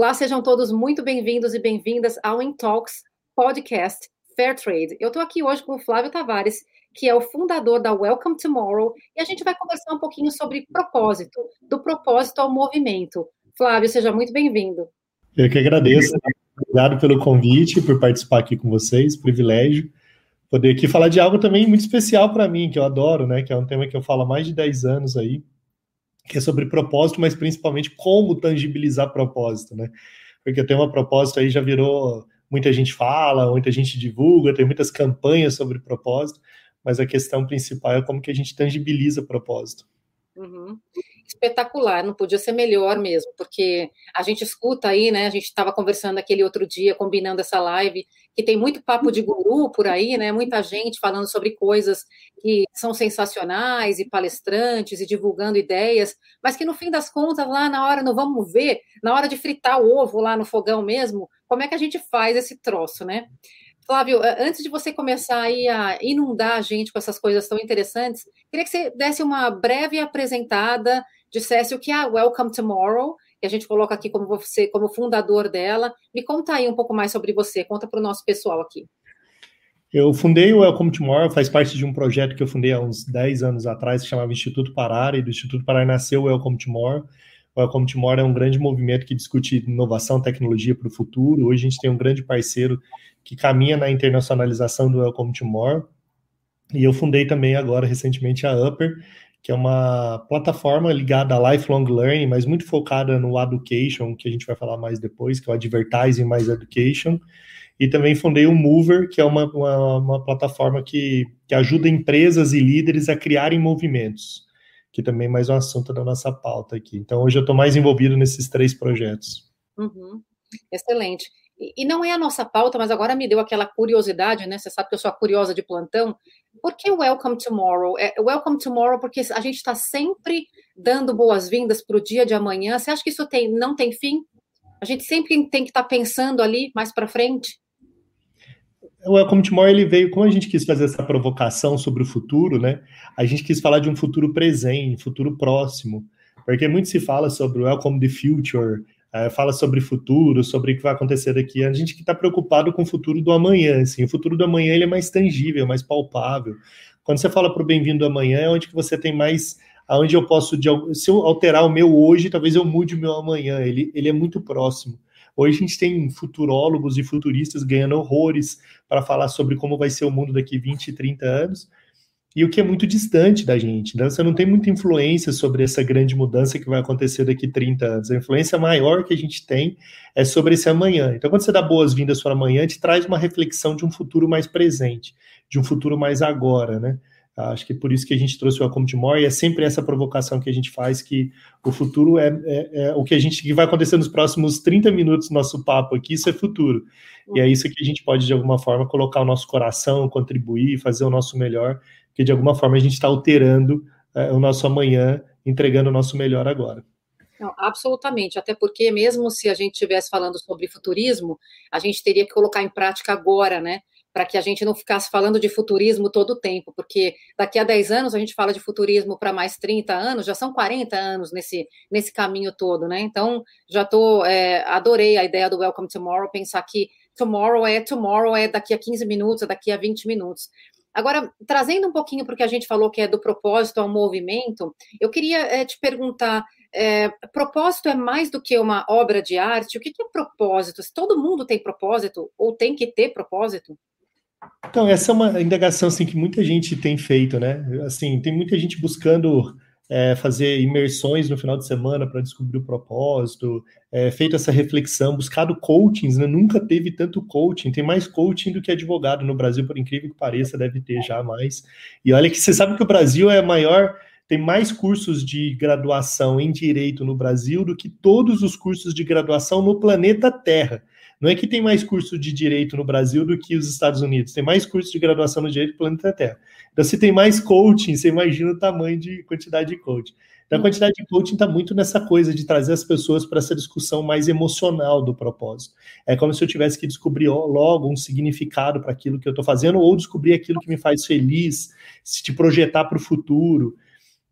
Olá, sejam todos muito bem-vindos e bem-vindas ao In Talks Podcast Fair Trade. Eu estou aqui hoje com o Flávio Tavares, que é o fundador da Welcome Tomorrow, e a gente vai conversar um pouquinho sobre propósito, do propósito ao movimento. Flávio, seja muito bem-vindo. Eu que agradeço. Obrigado pelo convite, por participar aqui com vocês, privilégio. Poder aqui falar de algo também muito especial para mim, que eu adoro, né? Que é um tema que eu falo há mais de 10 anos aí, que é sobre propósito, mas principalmente como tangibilizar propósito, né? Porque ter uma propósito aí já virou, muita gente fala, muita gente divulga, tem muitas campanhas sobre propósito, mas a questão principal é como que a gente tangibiliza propósito. Uhum. Espetacular, não podia ser melhor mesmo, porque a gente escuta aí, né? A gente estava conversando aquele outro dia, combinando essa live, que tem muito papo de guru por aí, né? Muita gente falando sobre coisas que são sensacionais e palestrantes e divulgando ideias, mas que no fim das contas, lá na hora, não vamos ver, na hora de fritar o ovo lá no fogão mesmo, como é que a gente faz esse troço, né? Flávio, antes de você começar aí a inundar a gente com essas coisas tão interessantes, queria que você desse uma breve apresentada, dissesse o que é Welcome Tomorrow, que a gente coloca aqui como você, como fundador dela. Me conta aí um pouco mais sobre você, conta para o nosso pessoal aqui. Eu fundei o Welcome Tomorrow, faz parte de um projeto que eu fundei há uns 10 anos atrás, que chamava Instituto Parar, e do Instituto Parar nasceu o Welcome Tomorrow. O Welcome Tomorrow é um grande movimento que discute inovação, tecnologia para o futuro. Hoje a gente tem um grande parceiro que caminha na internacionalização do Welcome to More. E eu fundei também agora, recentemente, a Upper, que é uma plataforma ligada a lifelong learning, mas muito focada no education, que a gente vai falar mais depois, que é o advertising mais education. E também fundei o Mover, que é uma, uma, uma plataforma que, que ajuda empresas e líderes a criarem movimentos, que também é mais um assunto da nossa pauta aqui. Então, hoje eu estou mais envolvido nesses três projetos. Uhum. Excelente. E não é a nossa pauta, mas agora me deu aquela curiosidade, né? Você sabe que eu sou a curiosa de plantão. Por que Welcome Tomorrow? É Welcome Tomorrow porque a gente está sempre dando boas-vindas para o dia de amanhã. Você acha que isso tem, não tem fim? A gente sempre tem que estar tá pensando ali mais para frente? O Welcome Tomorrow ele veio, como a gente quis fazer essa provocação sobre o futuro, né? A gente quis falar de um futuro presente, futuro próximo, porque muito se fala sobre o Welcome the Future, é, fala sobre futuro, sobre o que vai acontecer daqui. A gente que está preocupado com o futuro do amanhã, assim, o futuro do amanhã ele é mais tangível, mais palpável. Quando você fala para o bem-vindo amanhã, é onde que você tem mais, aonde eu posso, de, se eu alterar o meu hoje, talvez eu mude o meu amanhã. Ele, ele é muito próximo. Hoje a gente tem futurólogos e futuristas ganhando horrores para falar sobre como vai ser o mundo daqui 20, 30 anos e o que é muito distante da gente. Né? Você não tem muita influência sobre essa grande mudança que vai acontecer daqui 30 anos. A influência maior que a gente tem é sobre esse amanhã. Então, quando você dá boas-vindas para amanhã, te traz uma reflexão de um futuro mais presente, de um futuro mais agora, né? Acho que é por isso que a gente trouxe o to More, e é sempre essa provocação que a gente faz, que o futuro é, é, é, o que a gente que vai acontecer nos próximos 30 minutos do nosso papo aqui, isso é futuro. E é isso que a gente pode, de alguma forma, colocar o nosso coração, contribuir, fazer o nosso melhor que de alguma forma a gente está alterando é, o nosso amanhã, entregando o nosso melhor agora. Não, absolutamente, até porque mesmo se a gente estivesse falando sobre futurismo, a gente teria que colocar em prática agora, né? Para que a gente não ficasse falando de futurismo todo o tempo, porque daqui a 10 anos a gente fala de futurismo para mais 30 anos, já são 40 anos nesse, nesse caminho todo, né? Então, já estou, é, adorei a ideia do Welcome Tomorrow, pensar que tomorrow é tomorrow, é daqui a 15 minutos, é daqui a 20 minutos. Agora, trazendo um pouquinho para o que a gente falou que é do propósito ao movimento, eu queria é, te perguntar: é, propósito é mais do que uma obra de arte? O que, que é propósito? Se todo mundo tem propósito ou tem que ter propósito? Então, essa é uma indagação assim, que muita gente tem feito, né? Assim, tem muita gente buscando é, fazer imersões no final de semana para descobrir o propósito, é, feito essa reflexão, buscado coachings, né? nunca teve tanto coaching, tem mais coaching do que advogado no Brasil, por incrível que pareça, deve ter já mais. E olha que você sabe que o Brasil é maior, tem mais cursos de graduação em direito no Brasil do que todos os cursos de graduação no planeta Terra. Não é que tem mais curso de direito no Brasil do que os Estados Unidos, tem mais curso de graduação no direito do planeta Terra. Então, se tem mais coaching, você imagina o tamanho de quantidade de coaching. Então, a quantidade de coaching está muito nessa coisa de trazer as pessoas para essa discussão mais emocional do propósito. É como se eu tivesse que descobrir logo um significado para aquilo que eu estou fazendo, ou descobrir aquilo que me faz feliz, se te projetar para o futuro.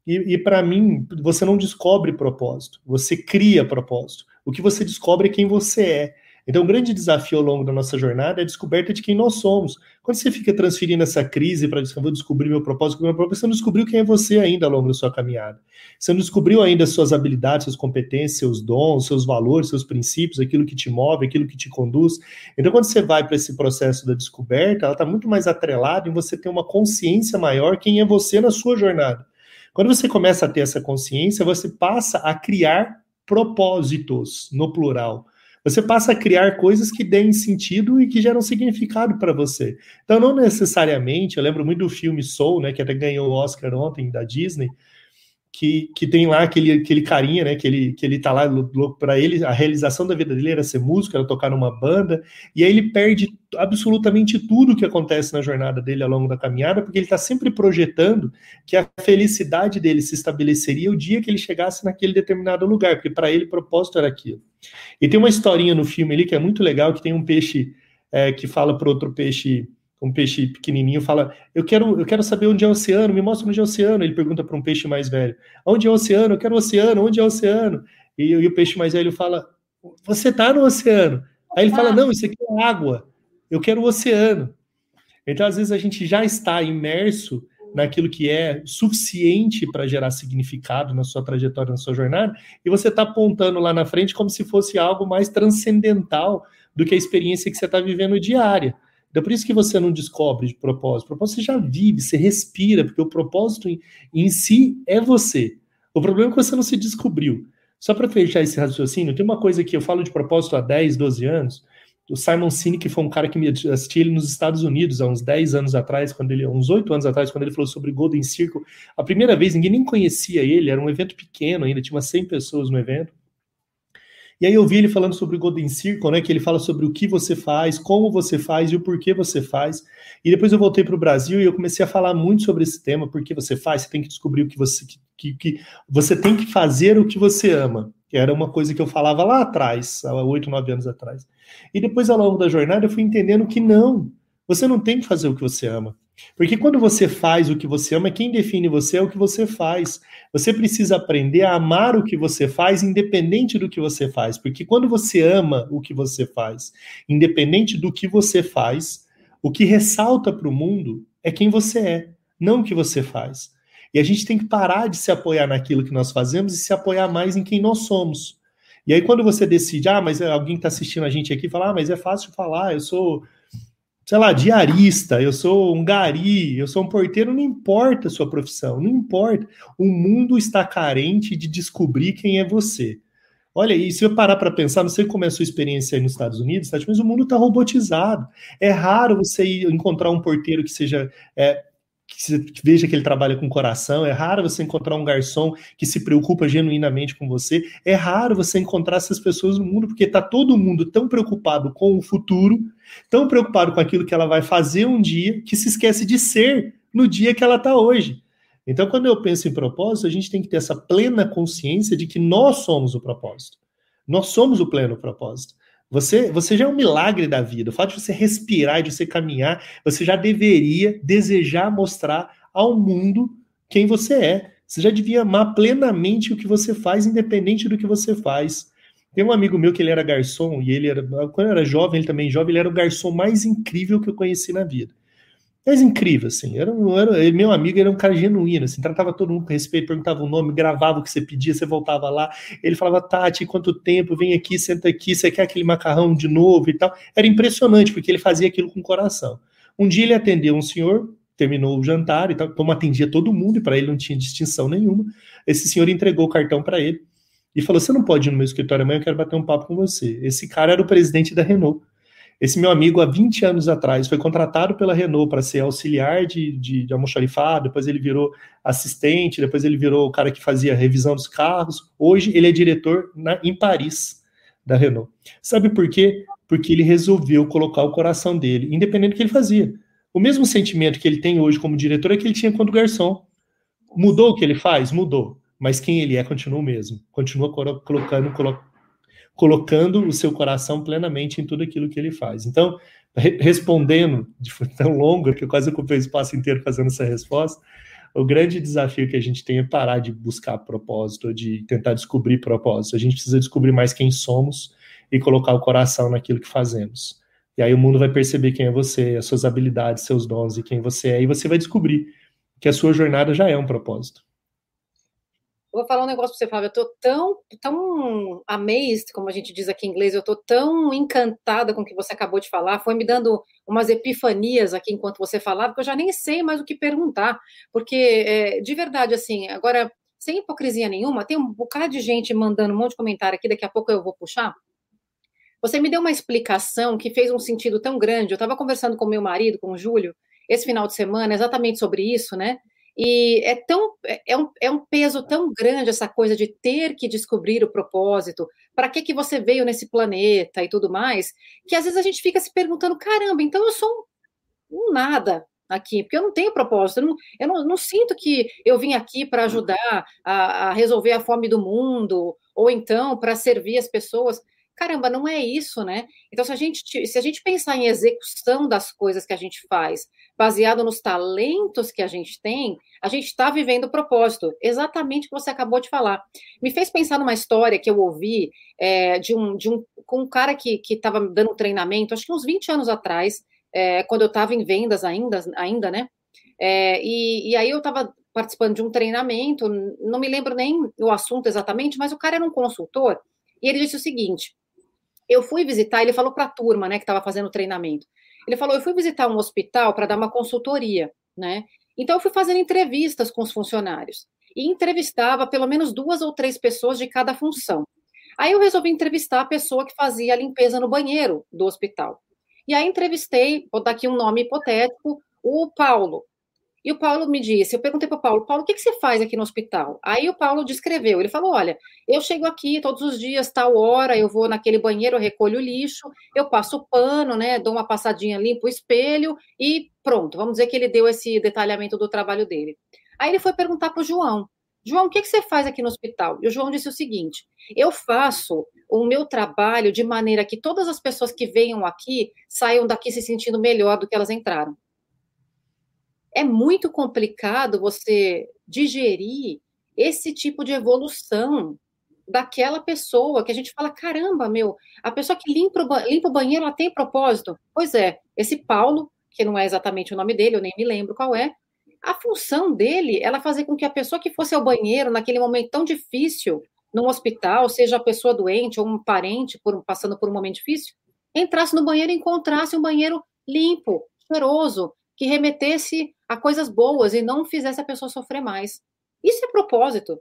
E, e para mim, você não descobre propósito, você cria propósito. O que você descobre é quem você é. Então, o grande desafio ao longo da nossa jornada é a descoberta de quem nós somos. Quando você fica transferindo essa crise para vou descobrir meu propósito, meu propósito, você não descobriu quem é você ainda ao longo da sua caminhada. Você não descobriu ainda suas habilidades, suas competências, seus dons, seus valores, seus princípios, aquilo que te move, aquilo que te conduz. Então, quando você vai para esse processo da descoberta, ela está muito mais atrelada em você ter uma consciência maior quem é você na sua jornada. Quando você começa a ter essa consciência, você passa a criar propósitos, no plural. Você passa a criar coisas que deem sentido e que geram significado para você. Então, não necessariamente, eu lembro muito do filme Soul, né, que até ganhou o Oscar ontem da Disney, que, que tem lá aquele, aquele carinha, né, que ele, que ele tá lá louco para ele, a realização da vida dele era ser músico, era tocar numa banda, e aí ele perde absolutamente tudo que acontece na jornada dele ao longo da caminhada, porque ele está sempre projetando que a felicidade dele se estabeleceria o dia que ele chegasse naquele determinado lugar, porque para ele o propósito era aquilo. E tem uma historinha no filme ali que é muito legal, que tem um peixe é, que fala para outro peixe um peixe pequenininho fala: eu quero, eu quero saber onde é o oceano, me mostra onde é o oceano. Ele pergunta para um peixe mais velho: onde é o oceano? Eu quero o oceano, onde é o oceano? E, e o peixe mais velho fala: você está no oceano. Aí ele fala: não, isso aqui é água, eu quero o oceano. Então, às vezes, a gente já está imerso naquilo que é suficiente para gerar significado na sua trajetória, na sua jornada, e você está apontando lá na frente como se fosse algo mais transcendental do que a experiência que você está vivendo diária. Então, por isso que você não descobre de propósito. O propósito você já vive, você respira, porque o propósito em, em si é você. O problema é que você não se descobriu. Só para fechar esse raciocínio, tem uma coisa que eu falo de propósito há 10, 12 anos. O Simon Sinek foi um cara que me assistiu ele nos Estados Unidos há uns 10 anos atrás, quando ele, uns 8 anos atrás, quando ele falou sobre Golden Circle. A primeira vez, ninguém nem conhecia ele, era um evento pequeno ainda, tinha umas 100 pessoas no evento. E aí eu vi ele falando sobre o Golden Circle, né? Que ele fala sobre o que você faz, como você faz e o porquê você faz. E depois eu voltei para o Brasil e eu comecei a falar muito sobre esse tema, porque você faz, você tem que descobrir o que você que, que você tem que fazer o que você ama. Que era uma coisa que eu falava lá atrás, há oito, nove anos atrás. E depois, ao longo da jornada, eu fui entendendo que não, você não tem que fazer o que você ama. Porque quando você faz o que você ama, quem define você é o que você faz. Você precisa aprender a amar o que você faz, independente do que você faz. Porque quando você ama o que você faz, independente do que você faz, o que ressalta para o mundo é quem você é, não o que você faz. E a gente tem que parar de se apoiar naquilo que nós fazemos e se apoiar mais em quem nós somos. E aí, quando você decide, ah, mas alguém está assistindo a gente aqui, fala, ah, mas é fácil falar, eu sou sei lá, diarista, eu sou um gari, eu sou um porteiro, não importa a sua profissão, não importa. O mundo está carente de descobrir quem é você. Olha, e se eu parar para pensar, não sei como é a sua experiência aí nos Estados Unidos, mas o mundo está robotizado. É raro você encontrar um porteiro que seja é, que veja que ele trabalha com coração, é raro você encontrar um garçom que se preocupa genuinamente com você, é raro você encontrar essas pessoas no mundo, porque está todo mundo tão preocupado com o futuro, tão preocupado com aquilo que ela vai fazer um dia, que se esquece de ser no dia que ela está hoje. Então, quando eu penso em propósito, a gente tem que ter essa plena consciência de que nós somos o propósito. Nós somos o pleno propósito. Você, você já é um milagre da vida. O fato de você respirar, de você caminhar, você já deveria desejar mostrar ao mundo quem você é. Você já devia amar plenamente o que você faz, independente do que você faz. Tem um amigo meu que ele era garçom e ele era, quando eu era jovem, ele também jovem, ele era o garçom mais incrível que eu conheci na vida. Mas incrível, assim. Era, era, meu amigo era um cara genuíno, assim, tratava todo mundo com respeito, perguntava o nome, gravava o que você pedia, você voltava lá. Ele falava, Tati, quanto tempo? Vem aqui, senta aqui, você quer aquele macarrão de novo e tal. Era impressionante, porque ele fazia aquilo com coração. Um dia ele atendeu um senhor, terminou o jantar e tal, como atendia todo mundo, e para ele não tinha distinção nenhuma. Esse senhor entregou o cartão para ele e falou: Você não pode ir no meu escritório amanhã, eu quero bater um papo com você. Esse cara era o presidente da Renault. Esse meu amigo, há 20 anos atrás, foi contratado pela Renault para ser auxiliar de, de, de almoxarifado, depois ele virou assistente, depois ele virou o cara que fazia revisão dos carros. Hoje ele é diretor na, em Paris da Renault. Sabe por quê? Porque ele resolveu colocar o coração dele, independente do que ele fazia. O mesmo sentimento que ele tem hoje como diretor é que ele tinha quando garçom. Mudou o que ele faz? Mudou. Mas quem ele é continua o mesmo. Continua colocando, colocando o seu coração plenamente em tudo aquilo que ele faz. Então, re respondendo de forma tão longa que eu quase ocupei o espaço inteiro fazendo essa resposta, o grande desafio que a gente tem é parar de buscar propósito, de tentar descobrir propósito. A gente precisa descobrir mais quem somos e colocar o coração naquilo que fazemos. E aí o mundo vai perceber quem é você, as suas habilidades, seus dons e quem você é, e você vai descobrir que a sua jornada já é um propósito. Vou falar um negócio para você, Flávio. Eu tô tão, tão amazed, como a gente diz aqui em inglês, eu tô tão encantada com o que você acabou de falar. Foi me dando umas epifanias aqui enquanto você falava, que eu já nem sei mais o que perguntar. Porque, é, de verdade, assim, agora, sem hipocrisia nenhuma, tem um bocado de gente mandando um monte de comentário aqui, daqui a pouco eu vou puxar. Você me deu uma explicação que fez um sentido tão grande. Eu estava conversando com meu marido, com o Júlio, esse final de semana, exatamente sobre isso, né? E é tão é um, é um peso tão grande essa coisa de ter que descobrir o propósito, para que que você veio nesse planeta e tudo mais, que às vezes a gente fica se perguntando, caramba, então eu sou um, um nada aqui, porque eu não tenho propósito, eu não, eu não, não sinto que eu vim aqui para ajudar a, a resolver a fome do mundo, ou então para servir as pessoas caramba, não é isso, né? Então, se a gente, se a gente pensar em execução das coisas que a gente faz, baseado nos talentos que a gente tem, a gente está vivendo o propósito, exatamente o que você acabou de falar. Me fez pensar numa história que eu ouvi é, de, um, de um, com um cara que estava dando treinamento, acho que uns 20 anos atrás, é, quando eu estava em vendas ainda, ainda né? É, e, e aí eu estava participando de um treinamento, não me lembro nem o assunto exatamente, mas o cara era um consultor, e ele disse o seguinte: eu fui visitar, ele falou para a turma, né, que estava fazendo treinamento. Ele falou: eu fui visitar um hospital para dar uma consultoria, né? Então eu fui fazendo entrevistas com os funcionários e entrevistava pelo menos duas ou três pessoas de cada função. Aí eu resolvi entrevistar a pessoa que fazia a limpeza no banheiro do hospital. E aí entrevistei, vou dar aqui um nome hipotético, o Paulo. E o Paulo me disse, eu perguntei para o Paulo, Paulo, o que, que, você faz aqui no hospital? Aí o Paulo descreveu, ele falou, olha, eu chego aqui todos os dias, tal hora, eu vou naquele banheiro, eu recolho o lixo, eu passo o pano, né, dou uma passadinha, limpo o espelho e pronto, vamos dizer que ele deu esse detalhamento do trabalho dele. Aí ele foi perguntar para o João, João, o que, que você faz aqui no hospital? E o João disse o seguinte, eu faço o meu trabalho de maneira que todas as pessoas que venham aqui saiam daqui se sentindo melhor do que elas entraram é muito complicado você digerir esse tipo de evolução daquela pessoa que a gente fala, caramba, meu, a pessoa que limpa limpa o banheiro, ela tem propósito. Pois é, esse Paulo, que não é exatamente o nome dele, eu nem me lembro qual é, a função dele era fazer com que a pessoa que fosse ao banheiro naquele momento tão difícil, num hospital, seja a pessoa doente ou um parente por, passando por um momento difícil, entrasse no banheiro e encontrasse um banheiro limpo, cheiroso, que remetesse a coisas boas e não fizesse a pessoa sofrer mais. Isso é propósito.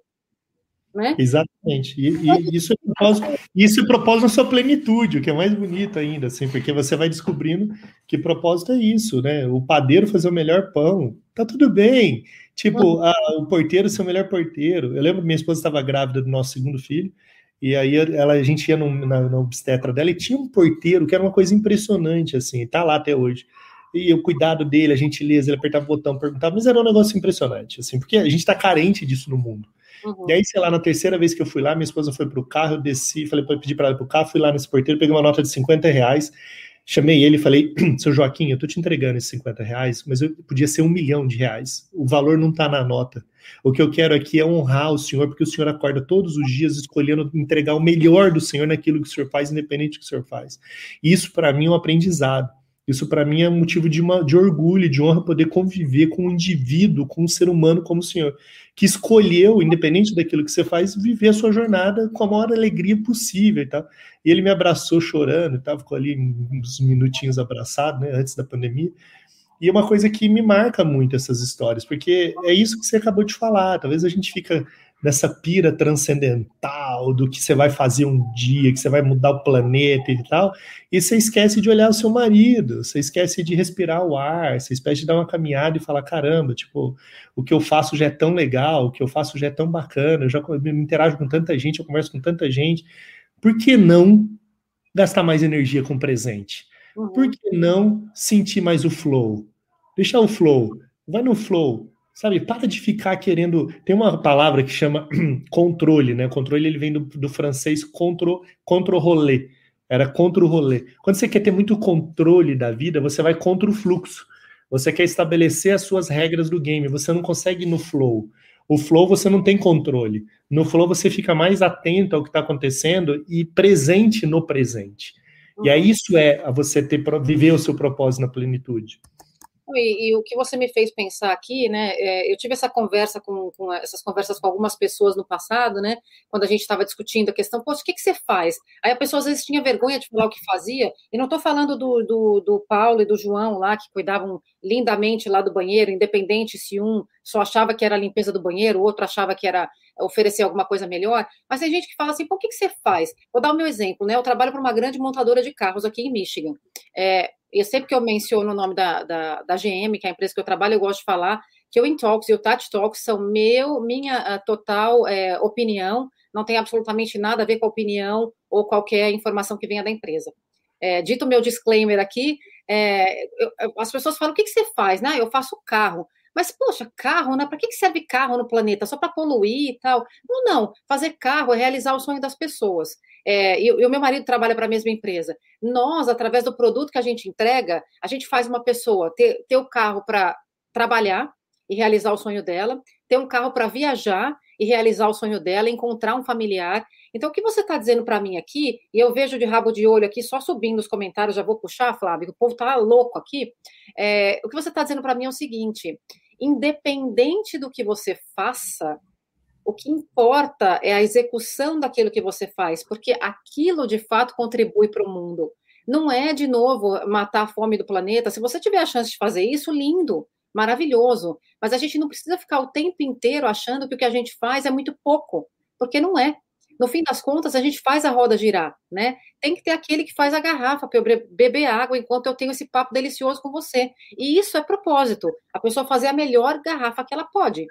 Né? Exatamente. E, e isso, é propósito, isso é propósito na sua plenitude, o que é mais bonito ainda, assim, porque você vai descobrindo que propósito é isso, né? O padeiro fazer o melhor pão, tá tudo bem. Tipo, a, o porteiro ser o melhor porteiro. Eu lembro que minha esposa estava grávida do nosso segundo filho, e aí ela, a gente ia no, na, na obstetra dela e tinha um porteiro que era uma coisa impressionante, assim, tá lá até hoje e o cuidado dele, a gentileza, ele apertava o botão, perguntava, mas era um negócio impressionante, assim, porque a gente está carente disso no mundo. Uhum. E aí, sei lá, na terceira vez que eu fui lá, minha esposa foi pro carro, eu desci, falei para pedir para ela pro carro, fui lá nesse porteiro, peguei uma nota de 50 reais, chamei ele e falei, seu Joaquim, eu tô te entregando esses 50 reais, mas eu podia ser um milhão de reais. O valor não tá na nota. O que eu quero aqui é honrar o senhor, porque o senhor acorda todos os dias escolhendo entregar o melhor do senhor naquilo que o senhor faz, independente do que o senhor faz. E isso, para mim, é um aprendizado. Isso para mim é motivo de, uma, de orgulho, de honra poder conviver com um indivíduo, com um ser humano como o senhor, que escolheu, independente daquilo que você faz, viver a sua jornada com a maior alegria possível e tal. E ele me abraçou chorando e ficou ali uns minutinhos abraçado, né, antes da pandemia. E é uma coisa que me marca muito essas histórias, porque é isso que você acabou de falar. Talvez a gente fica nessa pira transcendental do que você vai fazer um dia, que você vai mudar o planeta e tal, e você esquece de olhar o seu marido, você esquece de respirar o ar, você esquece de dar uma caminhada e falar, caramba, tipo, o que eu faço já é tão legal, o que eu faço já é tão bacana, eu já me interajo com tanta gente, eu converso com tanta gente, por que não gastar mais energia com o presente? Uhum. Por que não sentir mais o flow? Deixar o flow, vai no flow, Sabe, para de ficar querendo. Tem uma palavra que chama controle, né? Controle ele vem do, do francês contro, contra rolê. Era contra o rolê. Quando você quer ter muito controle da vida, você vai contra o fluxo. Você quer estabelecer as suas regras do game, você não consegue ir no flow. O flow você não tem controle. No flow você fica mais atento ao que está acontecendo e presente no presente. E aí isso é você ter viver o seu propósito na plenitude. E, e, o que você me fez pensar aqui, né? É, eu tive essa conversa com, com, essas conversas com algumas pessoas no passado, né? Quando a gente estava discutindo a questão, poxa, o que, que você faz? Aí a pessoa às vezes tinha vergonha de falar o que fazia, e não estou falando do, do, do, Paulo e do João lá, que cuidavam lindamente lá do banheiro, independente se um só achava que era a limpeza do banheiro, o outro achava que era oferecer alguma coisa melhor. Mas tem gente que fala assim, pô, o que, que você faz? Vou dar o meu exemplo, né? Eu trabalho para uma grande montadora de carros aqui em Michigan. É, e sempre que eu menciono o nome da, da, da, GM, que é a empresa que eu trabalho, eu gosto de falar que o Intalks e o Tati Talks são meu, minha total é, opinião, não tem absolutamente nada a ver com a opinião ou qualquer informação que venha da empresa. É, dito meu disclaimer aqui, é, eu, as pessoas falam: o que, que você faz? Né? Eu faço carro. Mas, poxa, carro, né? Para que serve carro no planeta? Só para poluir e tal? Não, não. Fazer carro é realizar o sonho das pessoas. É, e, o meu marido trabalha para a mesma empresa. Nós, através do produto que a gente entrega, a gente faz uma pessoa ter, ter o carro para trabalhar e realizar o sonho dela, ter um carro para viajar e realizar o sonho dela, encontrar um familiar. Então, o que você está dizendo para mim aqui, e eu vejo de rabo de olho aqui, só subindo os comentários, já vou puxar, Flávio, o povo está louco aqui. É, o que você está dizendo para mim é o seguinte: independente do que você faça, o que importa é a execução daquilo que você faz, porque aquilo de fato contribui para o mundo. Não é, de novo, matar a fome do planeta. Se você tiver a chance de fazer isso, lindo, maravilhoso. Mas a gente não precisa ficar o tempo inteiro achando que o que a gente faz é muito pouco, porque não é. No fim das contas, a gente faz a roda girar, né? Tem que ter aquele que faz a garrafa para eu beber água enquanto eu tenho esse papo delicioso com você. E isso é propósito. A pessoa fazer a melhor garrafa que ela pode,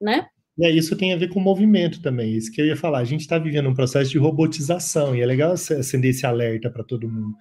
né? Aí isso tem a ver com movimento também. Isso que eu ia falar. A gente está vivendo um processo de robotização e é legal acender esse alerta para todo mundo.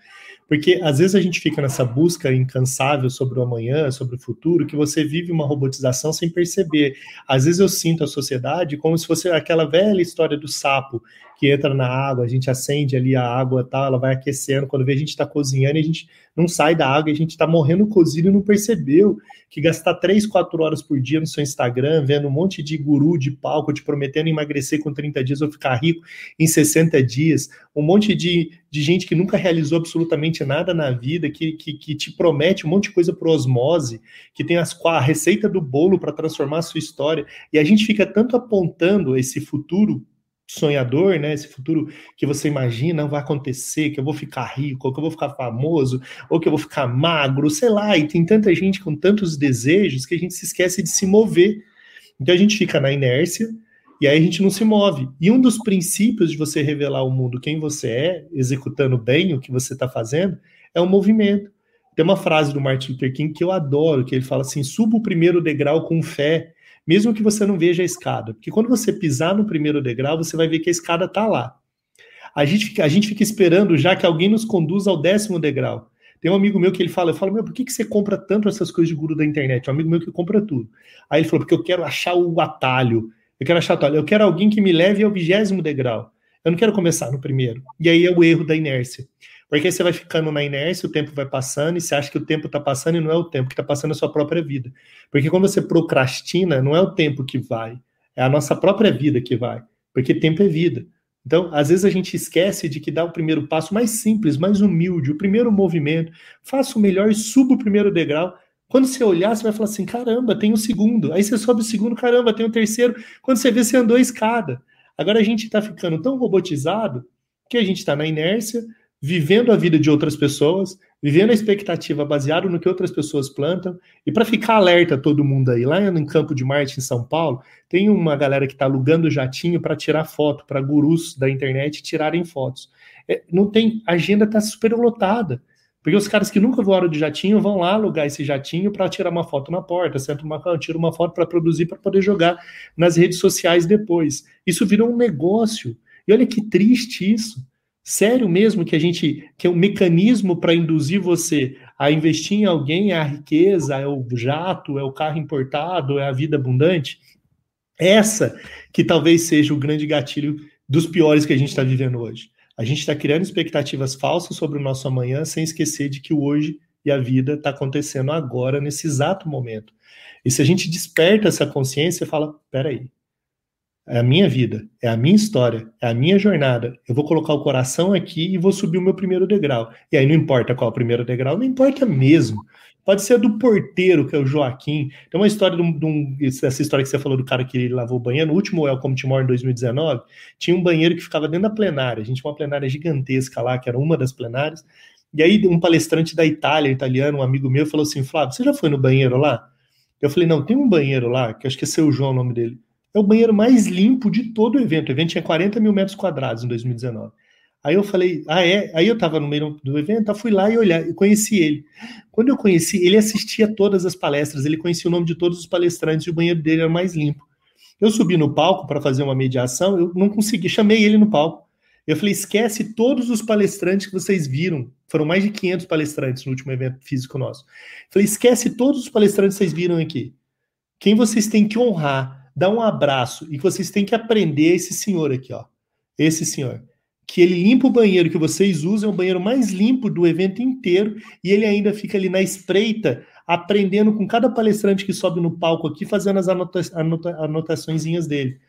Porque às vezes a gente fica nessa busca incansável sobre o amanhã, sobre o futuro, que você vive uma robotização sem perceber. Às vezes eu sinto a sociedade como se fosse aquela velha história do sapo que entra na água, a gente acende ali a água, tá, ela vai aquecendo, quando vê a gente está cozinhando, a gente não sai da água, a gente está morrendo cozido e não percebeu que gastar 3, 4 horas por dia no seu Instagram, vendo um monte de guru de palco te prometendo emagrecer com 30 dias ou ficar rico em 60 dias, um monte de, de gente que nunca realizou absolutamente nada na vida, que, que, que te promete um monte de coisa por osmose, que tem as, a receita do bolo para transformar a sua história, e a gente fica tanto apontando esse futuro sonhador, né? Esse futuro que você imagina vai acontecer, que eu vou ficar rico, que eu vou ficar famoso, ou que eu vou ficar magro, sei lá. E tem tanta gente com tantos desejos que a gente se esquece de se mover. Então a gente fica na inércia e aí a gente não se move. E um dos princípios de você revelar ao mundo quem você é, executando bem o que você está fazendo, é o movimento. Tem uma frase do Martin Luther King que eu adoro, que ele fala assim: suba o primeiro degrau com fé mesmo que você não veja a escada. Porque quando você pisar no primeiro degrau, você vai ver que a escada está lá. A gente, fica, a gente fica esperando já que alguém nos conduza ao décimo degrau. Tem um amigo meu que ele fala, eu falo, meu, por que, que você compra tanto essas coisas de guru da internet? Um amigo meu que compra tudo. Aí ele falou, porque eu quero achar o atalho. Eu quero achar o atalho. Eu quero alguém que me leve ao vigésimo degrau. Eu não quero começar no primeiro. E aí é o erro da inércia. Porque você vai ficando na inércia, o tempo vai passando, e você acha que o tempo está passando e não é o tempo que está passando a sua própria vida. Porque quando você procrastina, não é o tempo que vai, é a nossa própria vida que vai. Porque tempo é vida. Então, às vezes a gente esquece de que dá o primeiro passo mais simples, mais humilde, o primeiro movimento, faça o melhor e suba o primeiro degrau. Quando você olhar, você vai falar assim: caramba, tem o um segundo. Aí você sobe o segundo, caramba, tem o um terceiro. Quando você vê, você andou a escada. Agora a gente está ficando tão robotizado que a gente está na inércia, vivendo a vida de outras pessoas, vivendo a expectativa baseada no que outras pessoas plantam. E para ficar alerta todo mundo aí, lá no Campo de Marte, em São Paulo, tem uma galera que está alugando jatinho para tirar foto, para gurus da internet tirarem fotos. É, não tem, a agenda está super lotada. Porque os caras que nunca voaram de jatinho vão lá alugar esse jatinho para tirar uma foto na porta, senta uma, tira uma foto para produzir, para poder jogar nas redes sociais depois. Isso virou um negócio. E olha que triste isso. Sério mesmo que a gente que é um mecanismo para induzir você a investir em alguém é a riqueza, é o jato, é o carro importado, é a vida abundante? Essa que talvez seja o grande gatilho dos piores que a gente está vivendo hoje. A gente está criando expectativas falsas sobre o nosso amanhã sem esquecer de que o hoje e a vida está acontecendo agora, nesse exato momento. E se a gente desperta essa consciência e fala: peraí, é a minha vida, é a minha história, é a minha jornada. Eu vou colocar o coração aqui e vou subir o meu primeiro degrau. E aí não importa qual é o primeiro degrau, não importa mesmo. Pode ser do porteiro, que é o Joaquim. Tem uma história de um, de um, essa história que você falou do cara que lavou o banheiro. No último Welcome to More em 2019, tinha um banheiro que ficava dentro da plenária. A gente tinha uma plenária gigantesca lá, que era uma das plenárias. E aí um palestrante da Itália, italiano, um amigo meu, falou assim: Flávio, você já foi no banheiro lá? Eu falei, não, tem um banheiro lá, que acho que é seu João o nome dele. É o banheiro mais limpo de todo o evento. O evento tinha 40 mil metros quadrados em 2019. Aí eu falei, ah, é? Aí eu tava no meio do evento, fui lá e olhar, e conheci ele. Quando eu conheci, ele assistia todas as palestras, ele conhecia o nome de todos os palestrantes e o banheiro dele era mais limpo. Eu subi no palco para fazer uma mediação, eu não consegui, chamei ele no palco. Eu falei, esquece todos os palestrantes que vocês viram. Foram mais de 500 palestrantes no último evento físico nosso. Eu falei, esquece todos os palestrantes que vocês viram aqui. Quem vocês têm que honrar, dar um abraço e vocês têm que aprender esse senhor aqui, ó. Esse senhor. Que ele limpa o banheiro que vocês usam, é o banheiro mais limpo do evento inteiro, e ele ainda fica ali na espreita, aprendendo com cada palestrante que sobe no palco aqui, fazendo as anota anota anotaçõezinhas dele.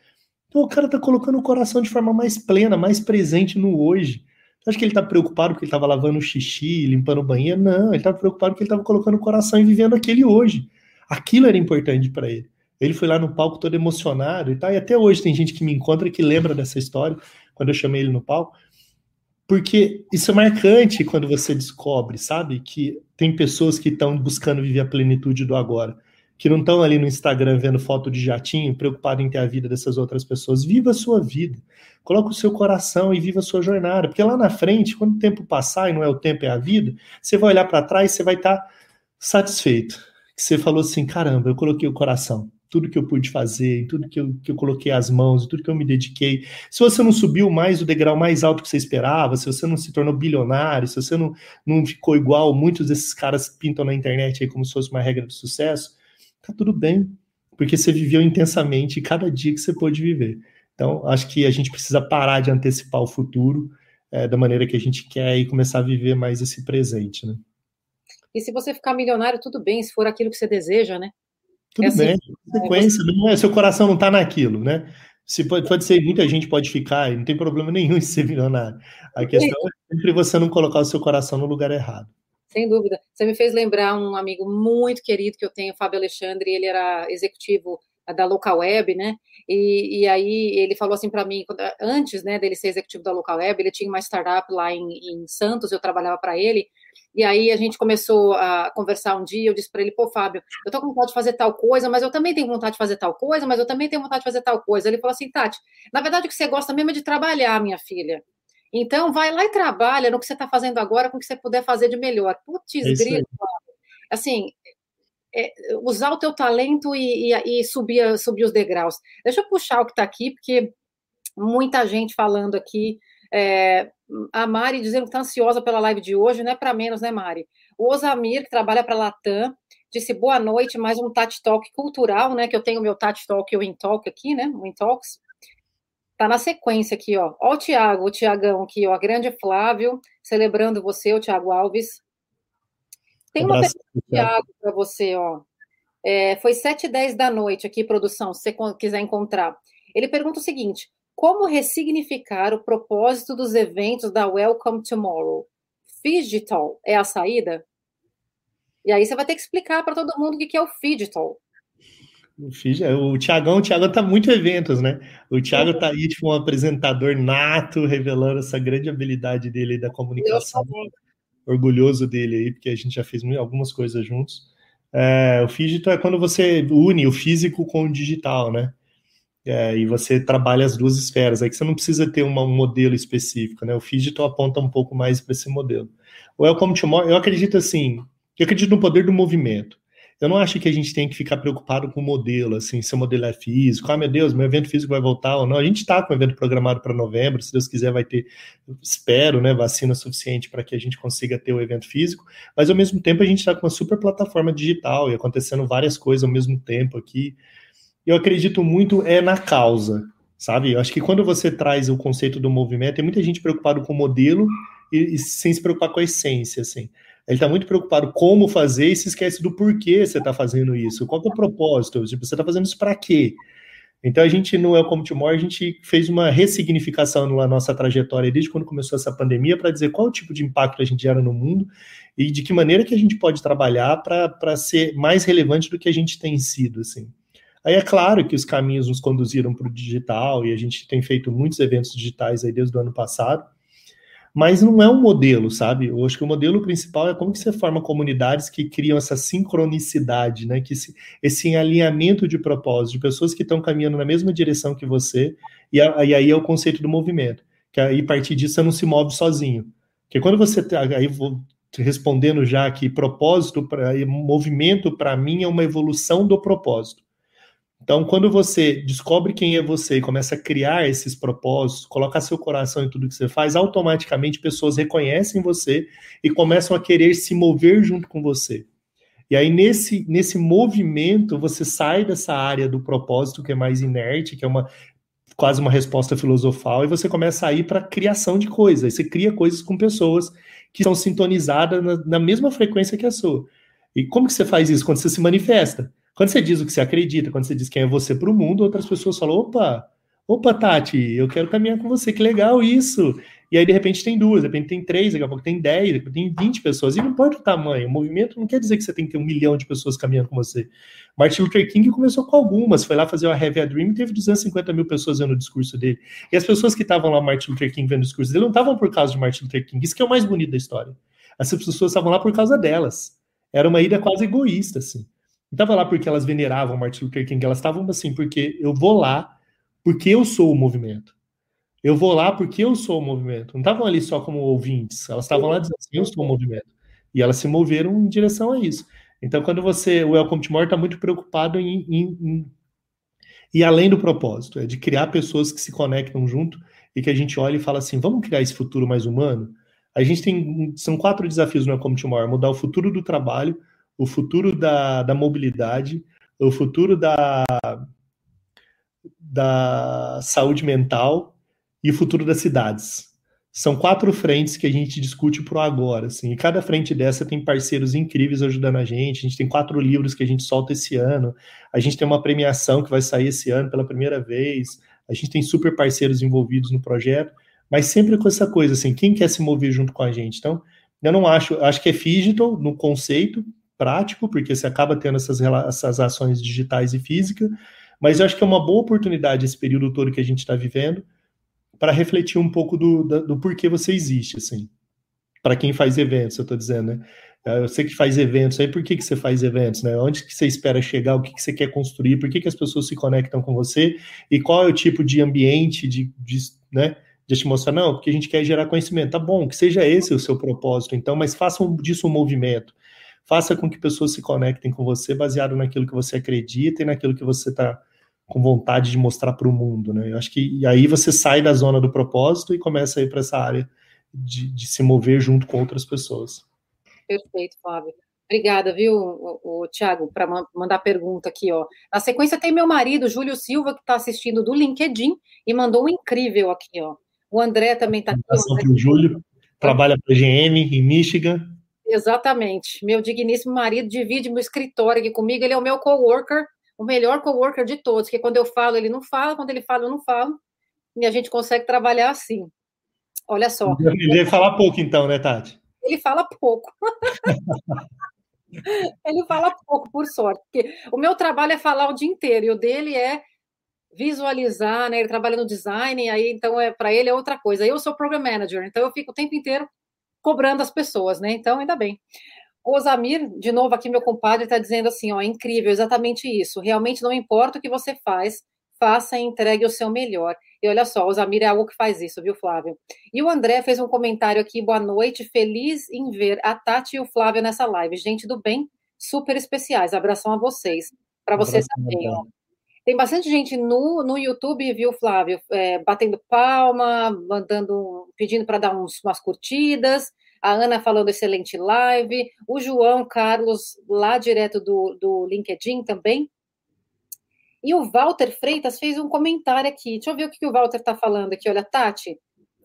Então o cara tá colocando o coração de forma mais plena, mais presente no hoje. Você acha que ele tá preocupado porque ele tava lavando o xixi, limpando o banheiro? Não, ele tava preocupado porque ele tava colocando o coração e vivendo aquele hoje. Aquilo era importante para ele. Ele foi lá no palco todo emocionado e tal, e até hoje tem gente que me encontra que lembra dessa história, quando eu chamei ele no palco, porque isso é marcante quando você descobre, sabe, que tem pessoas que estão buscando viver a plenitude do agora que não estão ali no Instagram vendo foto de jatinho, preocupado em ter a vida dessas outras pessoas. Viva a sua vida. Coloca o seu coração e viva a sua jornada. Porque lá na frente, quando o tempo passar e não é o tempo, é a vida, você vai olhar para trás e você vai estar tá satisfeito. Que você falou assim: caramba, eu coloquei o coração. Tudo que eu pude fazer, tudo que eu, que eu coloquei as mãos, tudo que eu me dediquei. Se você não subiu mais o degrau mais alto que você esperava, se você não se tornou bilionário, se você não, não ficou igual muitos desses caras pintam na internet aí como se fosse uma regra de sucesso, tá tudo bem, porque você viveu intensamente cada dia que você pôde viver. Então, acho que a gente precisa parar de antecipar o futuro é, da maneira que a gente quer e começar a viver mais esse presente, né? E se você ficar milionário, tudo bem, se for aquilo que você deseja, né? Tudo é assim, bem, sequência, não é, seu coração não está naquilo, né? Se pode, pode ser, muita gente pode ficar, e não tem problema nenhum em ser milionário. A questão é sempre você não colocar o seu coração no lugar errado. Sem dúvida. Você me fez lembrar um amigo muito querido que eu tenho, Fábio Alexandre, ele era executivo da Local Web, né? E, e aí ele falou assim para mim, antes né, dele ser executivo da Local Web, ele tinha uma startup lá em, em Santos, eu trabalhava para ele, e aí a gente começou a conversar um dia, eu disse para ele, pô, Fábio, eu tô com vontade de fazer tal coisa, mas eu também tenho vontade de fazer tal coisa, mas eu também tenho vontade de fazer tal coisa. Ele falou assim, Tati, na verdade o que você gosta mesmo é de trabalhar, minha filha. Então, vai lá e trabalha no que você está fazendo agora, com o que você puder fazer de melhor. Putz, é grito. Assim, é, usar o teu talento e, e, e, subir, subir os degraus. Deixa eu puxar o que está aqui, porque muita gente falando aqui. É, a Mari dizendo que está ansiosa pela live de hoje, não é para menos, né, Mari? O Osamir, que trabalha para a Latam, disse boa noite, mais um Tati Talk cultural, né? Que eu tenho meu Tati Talk e o Intalk aqui, né? O Intalks. Tá na sequência aqui, ó. Ó o Tiago, o Tiagão aqui, ó. Grande Flávio, celebrando você, o Tiago Alves. Tem um uma pergunta do Tiago para você, ó. É, foi 7 e 10 da noite aqui, produção, se você quiser encontrar. Ele pergunta o seguinte: como ressignificar o propósito dos eventos da Welcome Tomorrow? Digital é a saída? E aí você vai ter que explicar para todo mundo o que é o Digital. O, Tiagão, o Thiago tá muito eventos, né? O Thiago tá aí, tipo, um apresentador nato, revelando essa grande habilidade dele da comunicação. Orgulhoso dele aí, porque a gente já fez algumas coisas juntos. É, o digital é quando você une o físico com o digital, né? É, e você trabalha as duas esferas. Aí que você não precisa ter uma, um modelo específico, né? O digital aponta um pouco mais para esse modelo. O Welcome to More, eu acredito assim, eu acredito no poder do movimento. Eu não acho que a gente tem que ficar preocupado com o modelo, assim, se o modelo é físico. Ah, meu Deus, meu evento físico vai voltar ou não. A gente está com o evento programado para novembro, se Deus quiser vai ter, espero, né, vacina suficiente para que a gente consiga ter o evento físico, mas ao mesmo tempo a gente está com uma super plataforma digital e acontecendo várias coisas ao mesmo tempo aqui. Eu acredito muito é na causa, sabe? Eu acho que quando você traz o conceito do movimento, tem muita gente preocupada com o modelo e, e sem se preocupar com a essência, assim. Ele está muito preocupado como fazer e se esquece do porquê você está fazendo isso. Qual é o propósito? Tipo, você está fazendo isso para quê? Então a gente no Welcome to More, a gente fez uma ressignificação na nossa trajetória desde quando começou essa pandemia para dizer qual o tipo de impacto a gente gera no mundo e de que maneira que a gente pode trabalhar para ser mais relevante do que a gente tem sido, assim. Aí é claro que os caminhos nos conduziram para o digital e a gente tem feito muitos eventos digitais aí desde o ano passado, mas não é um modelo, sabe? Eu acho que o modelo principal é como que você forma comunidades que criam essa sincronicidade, né? Que esse, esse alinhamento de propósito, de pessoas que estão caminhando na mesma direção que você, e, a, e aí é o conceito do movimento, que aí a partir disso você não se move sozinho. Porque quando você tá, aí vou respondendo já que propósito, pra, movimento para mim é uma evolução do propósito. Então, quando você descobre quem é você e começa a criar esses propósitos, colocar seu coração em tudo que você faz, automaticamente pessoas reconhecem você e começam a querer se mover junto com você. E aí, nesse, nesse movimento, você sai dessa área do propósito, que é mais inerte, que é uma quase uma resposta filosofal, e você começa a ir para a criação de coisas. Você cria coisas com pessoas que são sintonizadas na, na mesma frequência que a sua. E como que você faz isso? Quando você se manifesta. Quando você diz o que você acredita, quando você diz quem é você para o mundo, outras pessoas falam: opa, opa, Tati, eu quero caminhar com você, que legal isso. E aí, de repente, tem duas, de repente tem três, daqui a pouco tem dez, daqui a pouco tem vinte pessoas. E não importa o tamanho, o movimento não quer dizer que você tem que ter um milhão de pessoas caminhando com você. Martin Luther King começou com algumas, foi lá fazer o Heavy a Dream e teve 250 mil pessoas vendo o discurso dele. E as pessoas que estavam lá, Martin Luther King, vendo o discurso dele, não estavam por causa de Martin Luther King. Isso que é o mais bonito da história. Essas pessoas estavam lá por causa delas. Era uma ida quase egoísta, assim. Não estava lá porque elas veneravam Martin Luther King, elas estavam assim, porque eu vou lá porque eu sou o movimento. Eu vou lá porque eu sou o movimento. Não estavam ali só como ouvintes, elas estavam lá dizendo assim, eu sou o movimento. E elas se moveram em direção a isso. Então, quando você, o Welcome to More está muito preocupado em, em, em e além do propósito, é de criar pessoas que se conectam junto e que a gente olha e fala assim, vamos criar esse futuro mais humano? A gente tem, são quatro desafios no Welcome to More, mudar o futuro do trabalho, o futuro da, da mobilidade, o futuro da, da saúde mental e o futuro das cidades. São quatro frentes que a gente discute pro agora, assim, e cada frente dessa tem parceiros incríveis ajudando a gente. A gente tem quatro livros que a gente solta esse ano. A gente tem uma premiação que vai sair esse ano pela primeira vez. A gente tem super parceiros envolvidos no projeto, mas sempre com essa coisa assim, quem quer se mover junto com a gente? Então, eu não acho, acho que é digital no conceito, prático, porque você acaba tendo essas, essas ações digitais e físicas, mas eu acho que é uma boa oportunidade esse período todo que a gente está vivendo para refletir um pouco do, do, do, porquê você existe, assim. Para quem faz eventos, eu estou dizendo, né? É, eu sei que faz eventos, aí por que, que você faz eventos, né? Onde que você espera chegar, o que, que você quer construir, por que, que as pessoas se conectam com você e qual é o tipo de ambiente de, de né? De te mostrar, não, porque a gente quer gerar conhecimento. Tá bom, que seja esse o seu propósito, então, mas façam disso um movimento faça com que pessoas se conectem com você baseado naquilo que você acredita e naquilo que você está com vontade de mostrar para o mundo, né? Eu acho que e aí você sai da zona do propósito e começa a ir para essa área de, de, se mover junto com outras pessoas. Perfeito, Fábio. Obrigada, viu, o, o Thiago, para mandar pergunta aqui, ó. Na sequência tem meu marido, Júlio Silva, que está assistindo do LinkedIn e mandou um incrível aqui, ó. O André também está aqui. O Júlio trabalha para a GM em Michigan. Exatamente. Meu digníssimo marido divide meu escritório aqui comigo. Ele é o meu coworker, o melhor coworker de todos. Que quando eu falo, ele não fala, quando ele fala, eu não falo. E a gente consegue trabalhar assim. Olha só. Ele deve falar pouco, então, né, Tati? Ele fala pouco. ele fala pouco, por sorte. Porque o meu trabalho é falar o dia inteiro e o dele é visualizar, né? Ele trabalha no design, aí então é para ele é outra coisa. Eu sou program manager, então eu fico o tempo inteiro cobrando as pessoas, né? Então, ainda bem. O Osamir, de novo aqui, meu compadre, está dizendo assim: ó, incrível, exatamente isso. Realmente não importa o que você faz, faça e entregue o seu melhor. E olha só, o Osamir é algo que faz isso, viu, Flávio? E o André fez um comentário aqui: boa noite, feliz em ver a Tati e o Flávio nessa live. Gente do bem, super especiais. Abração a vocês. Para vocês também, ó. Tem bastante gente no, no YouTube, viu, Flávio? É, batendo palma, mandando, pedindo para dar uns, umas curtidas. A Ana falando excelente live. O João Carlos, lá direto do, do LinkedIn também. E o Walter Freitas fez um comentário aqui. Deixa eu ver o que o Walter está falando aqui. Olha, Tati,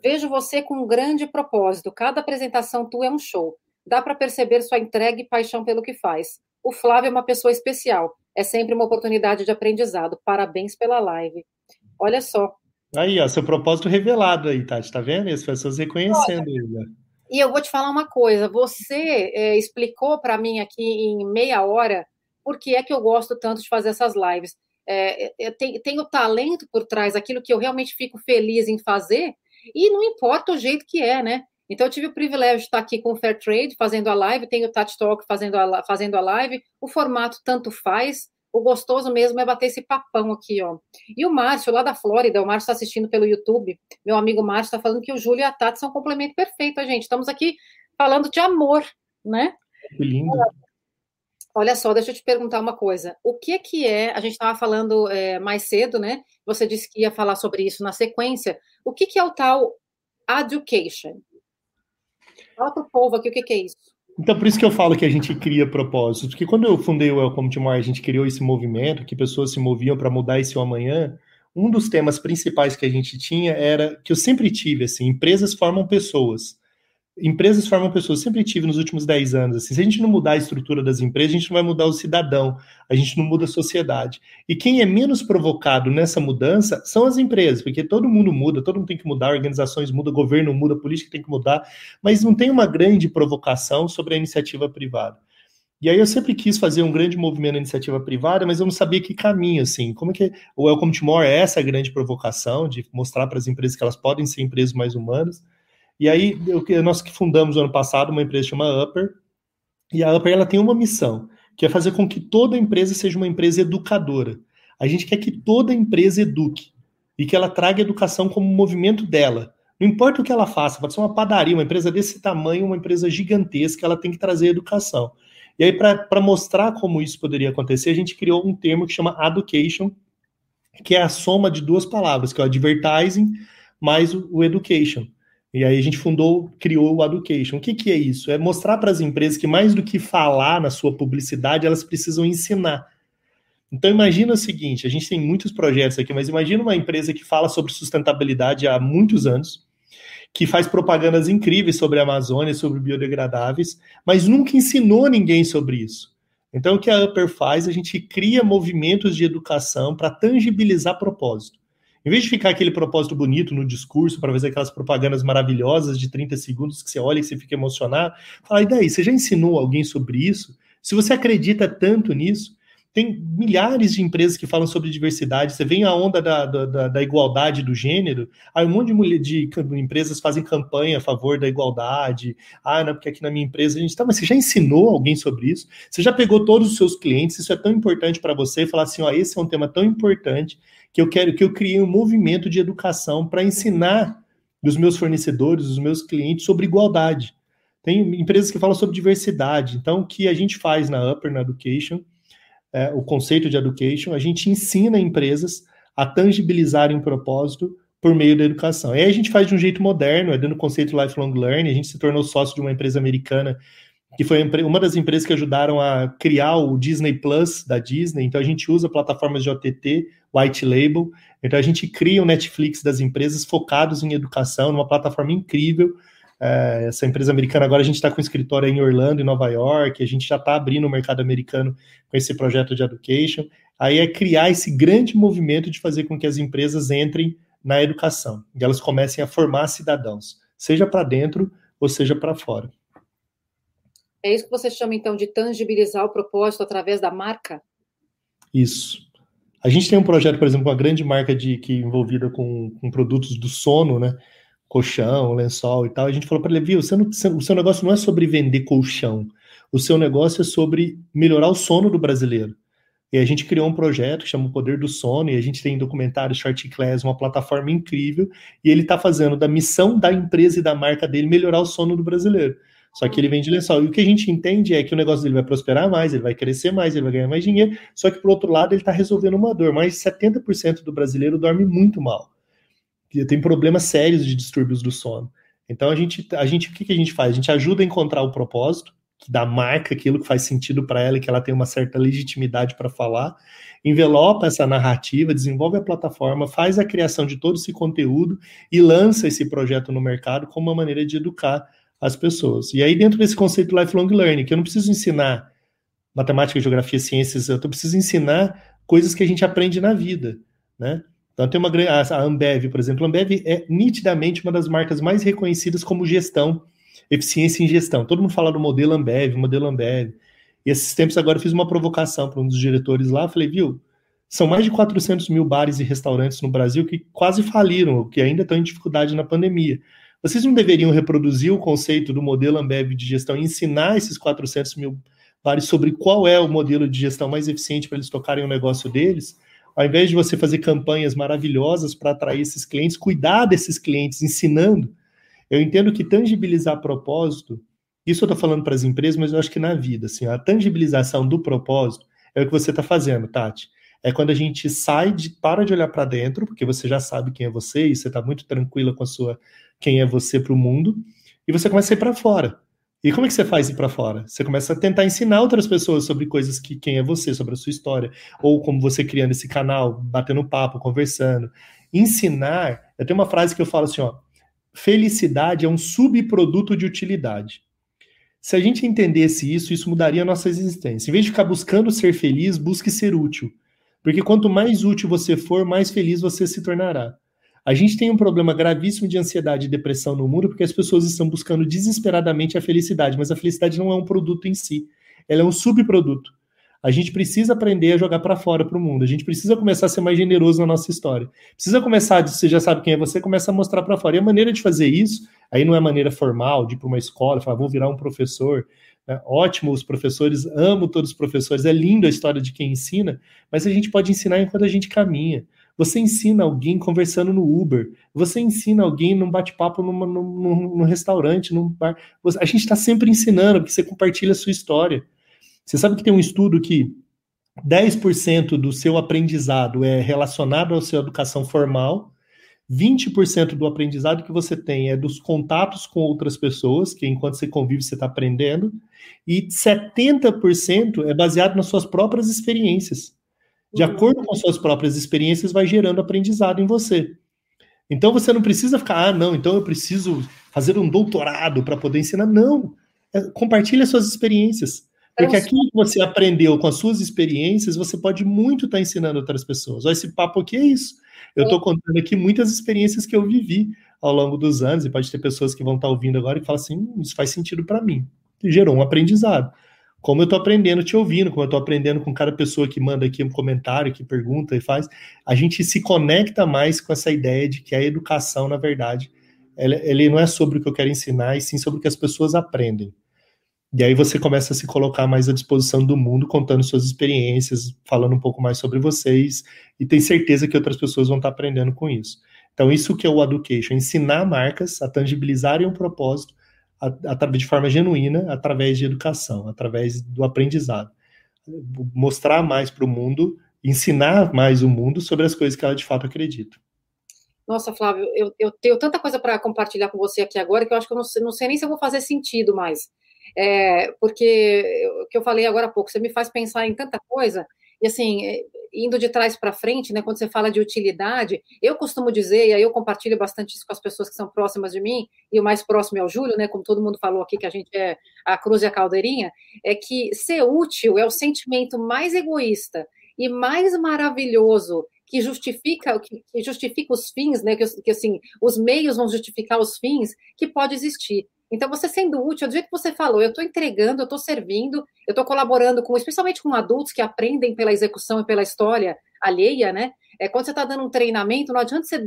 vejo você com um grande propósito. Cada apresentação tua é um show. Dá para perceber sua entrega e paixão pelo que faz. O Flávio é uma pessoa especial. É sempre uma oportunidade de aprendizado. Parabéns pela live. Olha só. Aí, ó, seu propósito revelado aí, Tati, tá vendo? As pessoas reconhecendo ele. E eu vou te falar uma coisa. Você é, explicou para mim aqui em meia hora por que é que eu gosto tanto de fazer essas lives. É, eu tenho, tenho talento por trás, aquilo que eu realmente fico feliz em fazer, e não importa o jeito que é, né? Então, eu tive o privilégio de estar aqui com o Fair Trade, fazendo a live, tenho o Touch Talk fazendo a, fazendo a live, o formato tanto faz, o gostoso mesmo é bater esse papão aqui, ó. E o Márcio, lá da Flórida, o Márcio está assistindo pelo YouTube, meu amigo Márcio está falando que o Júlio e a Tati são um complemento perfeito, gente. Estamos aqui falando de amor, né? Que lindo. Olha só, deixa eu te perguntar uma coisa. O que que é? A gente estava falando é, mais cedo, né? Você disse que ia falar sobre isso na sequência. O que que é o tal education? Fala para o povo aqui o que, que, é isso. Então, por isso que eu falo que a gente cria propósitos. Porque quando eu fundei o Welcome to a gente criou esse movimento, que pessoas se moviam para mudar esse amanhã. Um dos temas principais que a gente tinha era que eu sempre tive, assim, empresas formam pessoas empresas formam pessoas, sempre tive nos últimos 10 anos. Assim, se a gente não mudar a estrutura das empresas, a gente não vai mudar o cidadão, a gente não muda a sociedade. E quem é menos provocado nessa mudança são as empresas, porque todo mundo muda, todo mundo tem que mudar, organizações mudam, governo muda, política tem que mudar, mas não tem uma grande provocação sobre a iniciativa privada. E aí eu sempre quis fazer um grande movimento na iniciativa privada, mas eu não sabia que caminho, assim. Como é que o Welcome to More é essa grande provocação de mostrar para as empresas que elas podem ser empresas mais humanas, e aí, eu, nós que fundamos ano passado uma empresa chamada Upper, e a Upper ela tem uma missão, que é fazer com que toda empresa seja uma empresa educadora. A gente quer que toda empresa eduque e que ela traga educação como movimento dela. Não importa o que ela faça, pode ser uma padaria, uma empresa desse tamanho, uma empresa gigantesca, ela tem que trazer educação. E aí, para mostrar como isso poderia acontecer, a gente criou um termo que chama education, que é a soma de duas palavras, que é o advertising mais o, o education. E aí a gente fundou, criou o Education. O que, que é isso? É mostrar para as empresas que mais do que falar na sua publicidade, elas precisam ensinar. Então imagina o seguinte, a gente tem muitos projetos aqui, mas imagina uma empresa que fala sobre sustentabilidade há muitos anos, que faz propagandas incríveis sobre a Amazônia, sobre biodegradáveis, mas nunca ensinou ninguém sobre isso. Então o que a Upper faz, a gente cria movimentos de educação para tangibilizar propósito. Em vez de ficar aquele propósito bonito no discurso para fazer aquelas propagandas maravilhosas de 30 segundos que você olha e você fica emocionado, fala, e daí? Você já ensinou alguém sobre isso? Se você acredita tanto nisso, tem milhares de empresas que falam sobre diversidade. Você vem a onda da, da, da igualdade do gênero, aí um monte de, mulher, de empresas fazem campanha a favor da igualdade. Ah, não, porque aqui na minha empresa a gente tá, mas você já ensinou alguém sobre isso? Você já pegou todos os seus clientes? Isso é tão importante para você? Falar assim, ó, esse é um tema tão importante que eu quero que eu criei um movimento de educação para ensinar os meus fornecedores, os meus clientes sobre igualdade. Tem empresas que falam sobre diversidade. Então, o que a gente faz na Upper, na Education, é, o conceito de Education, a gente ensina empresas a tangibilizarem um propósito por meio da educação. E aí a gente faz de um jeito moderno, é dando o conceito Lifelong Learning, a gente se tornou sócio de uma empresa americana que foi uma das empresas que ajudaram a criar o Disney Plus da Disney. Então a gente usa plataformas de OTT, white label. Então a gente cria o Netflix das empresas focados em educação, numa plataforma incrível. É, essa empresa americana agora a gente está com escritório em Orlando, em Nova York. A gente já está abrindo o mercado americano com esse projeto de education. Aí é criar esse grande movimento de fazer com que as empresas entrem na educação e elas comecem a formar cidadãos, seja para dentro ou seja para fora. É isso que você chama, então, de tangibilizar o propósito através da marca? Isso. A gente tem um projeto, por exemplo, uma grande marca de que envolvida com, com produtos do sono, né? Colchão, lençol e tal. A gente falou para ele, viu, você não, o seu negócio não é sobre vender colchão. O seu negócio é sobre melhorar o sono do brasileiro. E a gente criou um projeto que chama o Poder do Sono, e a gente tem documentário Short Class, uma plataforma incrível, e ele está fazendo da missão da empresa e da marca dele melhorar o sono do brasileiro. Só que ele vende lençol. E o que a gente entende é que o negócio dele vai prosperar mais, ele vai crescer mais, ele vai ganhar mais dinheiro. Só que, por outro lado, ele está resolvendo uma dor. Mais de 70% do brasileiro dorme muito mal. Tem problemas sérios de distúrbios do sono. Então, a gente, a gente, o que, que a gente faz? A gente ajuda a encontrar o propósito, dá marca aquilo que faz sentido para ela e que ela tem uma certa legitimidade para falar, envelopa essa narrativa, desenvolve a plataforma, faz a criação de todo esse conteúdo e lança esse projeto no mercado como uma maneira de educar as pessoas. E aí, dentro desse conceito lifelong learning, que eu não preciso ensinar matemática, geografia, ciências, eu preciso ensinar coisas que a gente aprende na vida, né? Então tem uma a Ambev, por exemplo, a Ambev é nitidamente uma das marcas mais reconhecidas como gestão, eficiência em gestão. Todo mundo fala do modelo Ambev, modelo Ambev. E esses tempos agora fiz uma provocação para um dos diretores lá, falei, viu, são mais de 400 mil bares e restaurantes no Brasil que quase faliram, que ainda estão em dificuldade na pandemia. Vocês não deveriam reproduzir o conceito do modelo Ambev de gestão e ensinar esses 400 mil bares sobre qual é o modelo de gestão mais eficiente para eles tocarem o negócio deles? Ao invés de você fazer campanhas maravilhosas para atrair esses clientes, cuidar desses clientes, ensinando. Eu entendo que tangibilizar propósito, isso eu estou falando para as empresas, mas eu acho que na vida, assim, a tangibilização do propósito é o que você está fazendo, Tati é quando a gente sai de para de olhar para dentro, porque você já sabe quem é você e você está muito tranquila com a sua quem é você para o mundo, e você começa a ir para fora. E como é que você faz ir para fora? Você começa a tentar ensinar outras pessoas sobre coisas que quem é você, sobre a sua história, ou como você criando esse canal, batendo papo, conversando. Ensinar, eu tenho uma frase que eu falo assim, ó, felicidade é um subproduto de utilidade. Se a gente entendesse isso, isso mudaria a nossa existência. Em vez de ficar buscando ser feliz, busque ser útil. Porque quanto mais útil você for, mais feliz você se tornará. A gente tem um problema gravíssimo de ansiedade e depressão no mundo porque as pessoas estão buscando desesperadamente a felicidade, mas a felicidade não é um produto em si, ela é um subproduto. A gente precisa aprender a jogar para fora para o mundo. A gente precisa começar a ser mais generoso na nossa história. Precisa começar, você já sabe quem é você, começa a mostrar para fora. E a maneira de fazer isso, aí não é maneira formal, de ir para uma escola, falar, vou virar um professor. É ótimo, os professores, amo todos os professores, é lindo a história de quem ensina, mas a gente pode ensinar enquanto a gente caminha. Você ensina alguém conversando no Uber, você ensina alguém num bate-papo num, num, num, restaurante, num bar. A gente está sempre ensinando, porque você compartilha a sua história. Você sabe que tem um estudo que 10% do seu aprendizado é relacionado à sua educação formal 20% do aprendizado que você tem é dos contatos com outras pessoas, que enquanto você convive você está aprendendo, e 70% é baseado nas suas próprias experiências. De acordo com suas próprias experiências, vai gerando aprendizado em você. Então você não precisa ficar, ah, não, então eu preciso fazer um doutorado para poder ensinar. Não. É, compartilhe as suas experiências. Porque aquilo que você aprendeu com as suas experiências, você pode muito estar tá ensinando outras pessoas. Olha, esse papo aqui é isso. Eu estou contando aqui muitas experiências que eu vivi ao longo dos anos, e pode ter pessoas que vão estar tá ouvindo agora e falam assim: hum, isso faz sentido para mim. E gerou um aprendizado. Como eu estou aprendendo te ouvindo, como eu estou aprendendo com cada pessoa que manda aqui um comentário, que pergunta e faz, a gente se conecta mais com essa ideia de que a educação, na verdade, ele, ele não é sobre o que eu quero ensinar, e sim sobre o que as pessoas aprendem. E aí você começa a se colocar mais à disposição do mundo, contando suas experiências, falando um pouco mais sobre vocês, e tem certeza que outras pessoas vão estar aprendendo com isso. Então, isso que é o education, ensinar marcas a tangibilizarem um propósito de forma genuína, através de educação, através do aprendizado. Mostrar mais para o mundo, ensinar mais o mundo sobre as coisas que ela de fato acredita. Nossa, Flávio, eu, eu tenho tanta coisa para compartilhar com você aqui agora que eu acho que eu não, não sei nem se eu vou fazer sentido mais. É, porque o que eu falei agora há pouco, você me faz pensar em tanta coisa, e assim, é, indo de trás para frente, né, quando você fala de utilidade, eu costumo dizer, e aí eu compartilho bastante isso com as pessoas que são próximas de mim, e o mais próximo é o Júlio, né, como todo mundo falou aqui, que a gente é a cruz e a caldeirinha, é que ser útil é o sentimento mais egoísta e mais maravilhoso que justifica que, justifica os fins, né? Que, que assim os meios vão justificar os fins que pode existir. Então, você sendo útil, do jeito que você falou, eu estou entregando, eu estou servindo, eu estou colaborando com, especialmente com adultos que aprendem pela execução e pela história alheia, né? É, quando você está dando um treinamento, não adianta você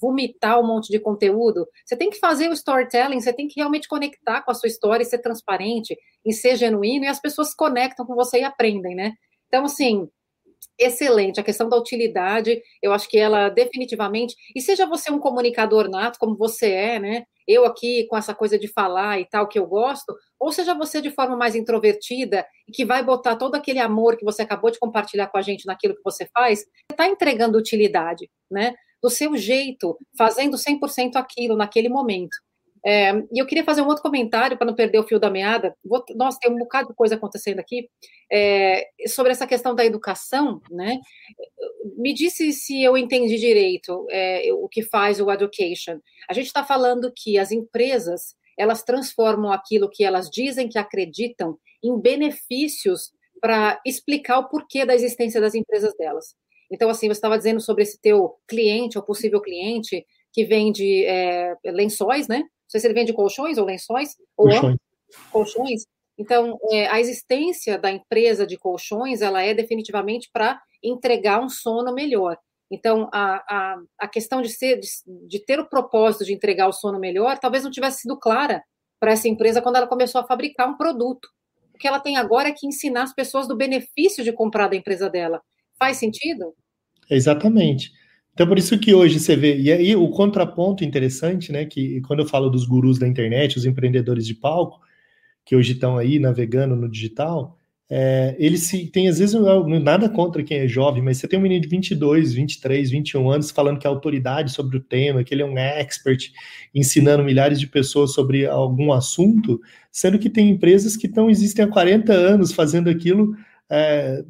vomitar um monte de conteúdo. Você tem que fazer o storytelling, você tem que realmente conectar com a sua história e ser transparente, e ser genuíno, e as pessoas conectam com você e aprendem, né? Então, assim, excelente. A questão da utilidade, eu acho que ela definitivamente. E seja você um comunicador nato, como você é, né? Eu aqui com essa coisa de falar e tal, que eu gosto, ou seja você de forma mais introvertida e que vai botar todo aquele amor que você acabou de compartilhar com a gente naquilo que você faz, está entregando utilidade, né? Do seu jeito, fazendo 100% aquilo naquele momento. É, e eu queria fazer um outro comentário para não perder o fio da meada. Vou, nossa, tem um bocado de coisa acontecendo aqui é, sobre essa questão da educação, né? Me disse se eu entendi direito é, o que faz o education. A gente está falando que as empresas elas transformam aquilo que elas dizem que acreditam em benefícios para explicar o porquê da existência das empresas delas. Então, assim, você estava dizendo sobre esse teu cliente ou possível cliente que vende é, lençóis, né? Sei se ele vende colchões ou lençóis. Colchões. Ou colchões. Então, é, a existência da empresa de colchões, ela é definitivamente para entregar um sono melhor. Então, a, a, a questão de, ser, de, de, ter o propósito de entregar o sono melhor, talvez não tivesse sido clara para essa empresa quando ela começou a fabricar um produto. O que ela tem agora é que ensinar as pessoas do benefício de comprar da empresa dela. Faz sentido? Exatamente. Então, por isso que hoje você vê, e aí o contraponto interessante, né, que quando eu falo dos gurus da internet, os empreendedores de palco, que hoje estão aí navegando no digital, é, ele se tem às vezes nada contra quem é jovem, mas você tem um menino de 22, 23, 21 anos falando que é autoridade sobre o tema, que ele é um expert, ensinando milhares de pessoas sobre algum assunto, sendo que tem empresas que estão existem há 40 anos fazendo aquilo é,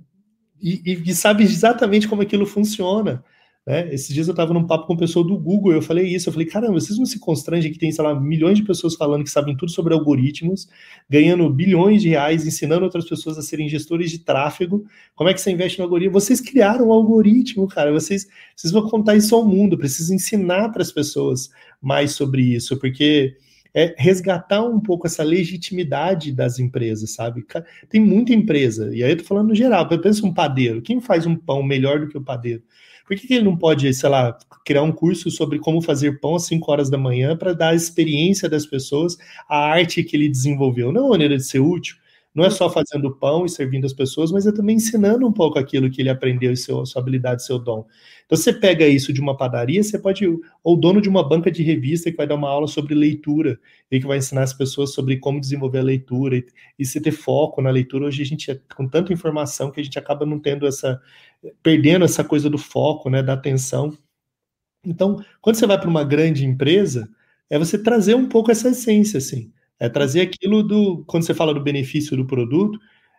e, e, sabe exatamente como aquilo funciona. Né? Esses dias eu estava num papo com uma pessoa do Google, eu falei isso, eu falei, caramba, vocês não se constrangem que tem, sei lá, milhões de pessoas falando que sabem tudo sobre algoritmos, ganhando bilhões de reais, ensinando outras pessoas a serem gestores de tráfego, como é que você investe no algoritmo? Vocês criaram um algoritmo, cara, vocês, vocês vão contar isso ao mundo, precisa ensinar para as pessoas mais sobre isso, porque é resgatar um pouco essa legitimidade das empresas, sabe? Tem muita empresa, e aí eu tô falando no geral, pensa um padeiro, quem faz um pão melhor do que o padeiro? Por que, que ele não pode, sei lá, criar um curso sobre como fazer pão às 5 horas da manhã para dar a experiência das pessoas, a arte que ele desenvolveu? Não é uma maneira de ser útil. Não é só fazendo pão e servindo as pessoas, mas é também ensinando um pouco aquilo que ele aprendeu, seu, sua habilidade, seu dom. Então, você pega isso de uma padaria, você pode. Ou dono de uma banca de revista que vai dar uma aula sobre leitura, e que vai ensinar as pessoas sobre como desenvolver a leitura, e, e você ter foco na leitura. Hoje a gente é com tanta informação que a gente acaba não tendo essa. perdendo essa coisa do foco, né, da atenção. Então, quando você vai para uma grande empresa, é você trazer um pouco essa essência, assim. É trazer aquilo do. Quando você fala do benefício do produto,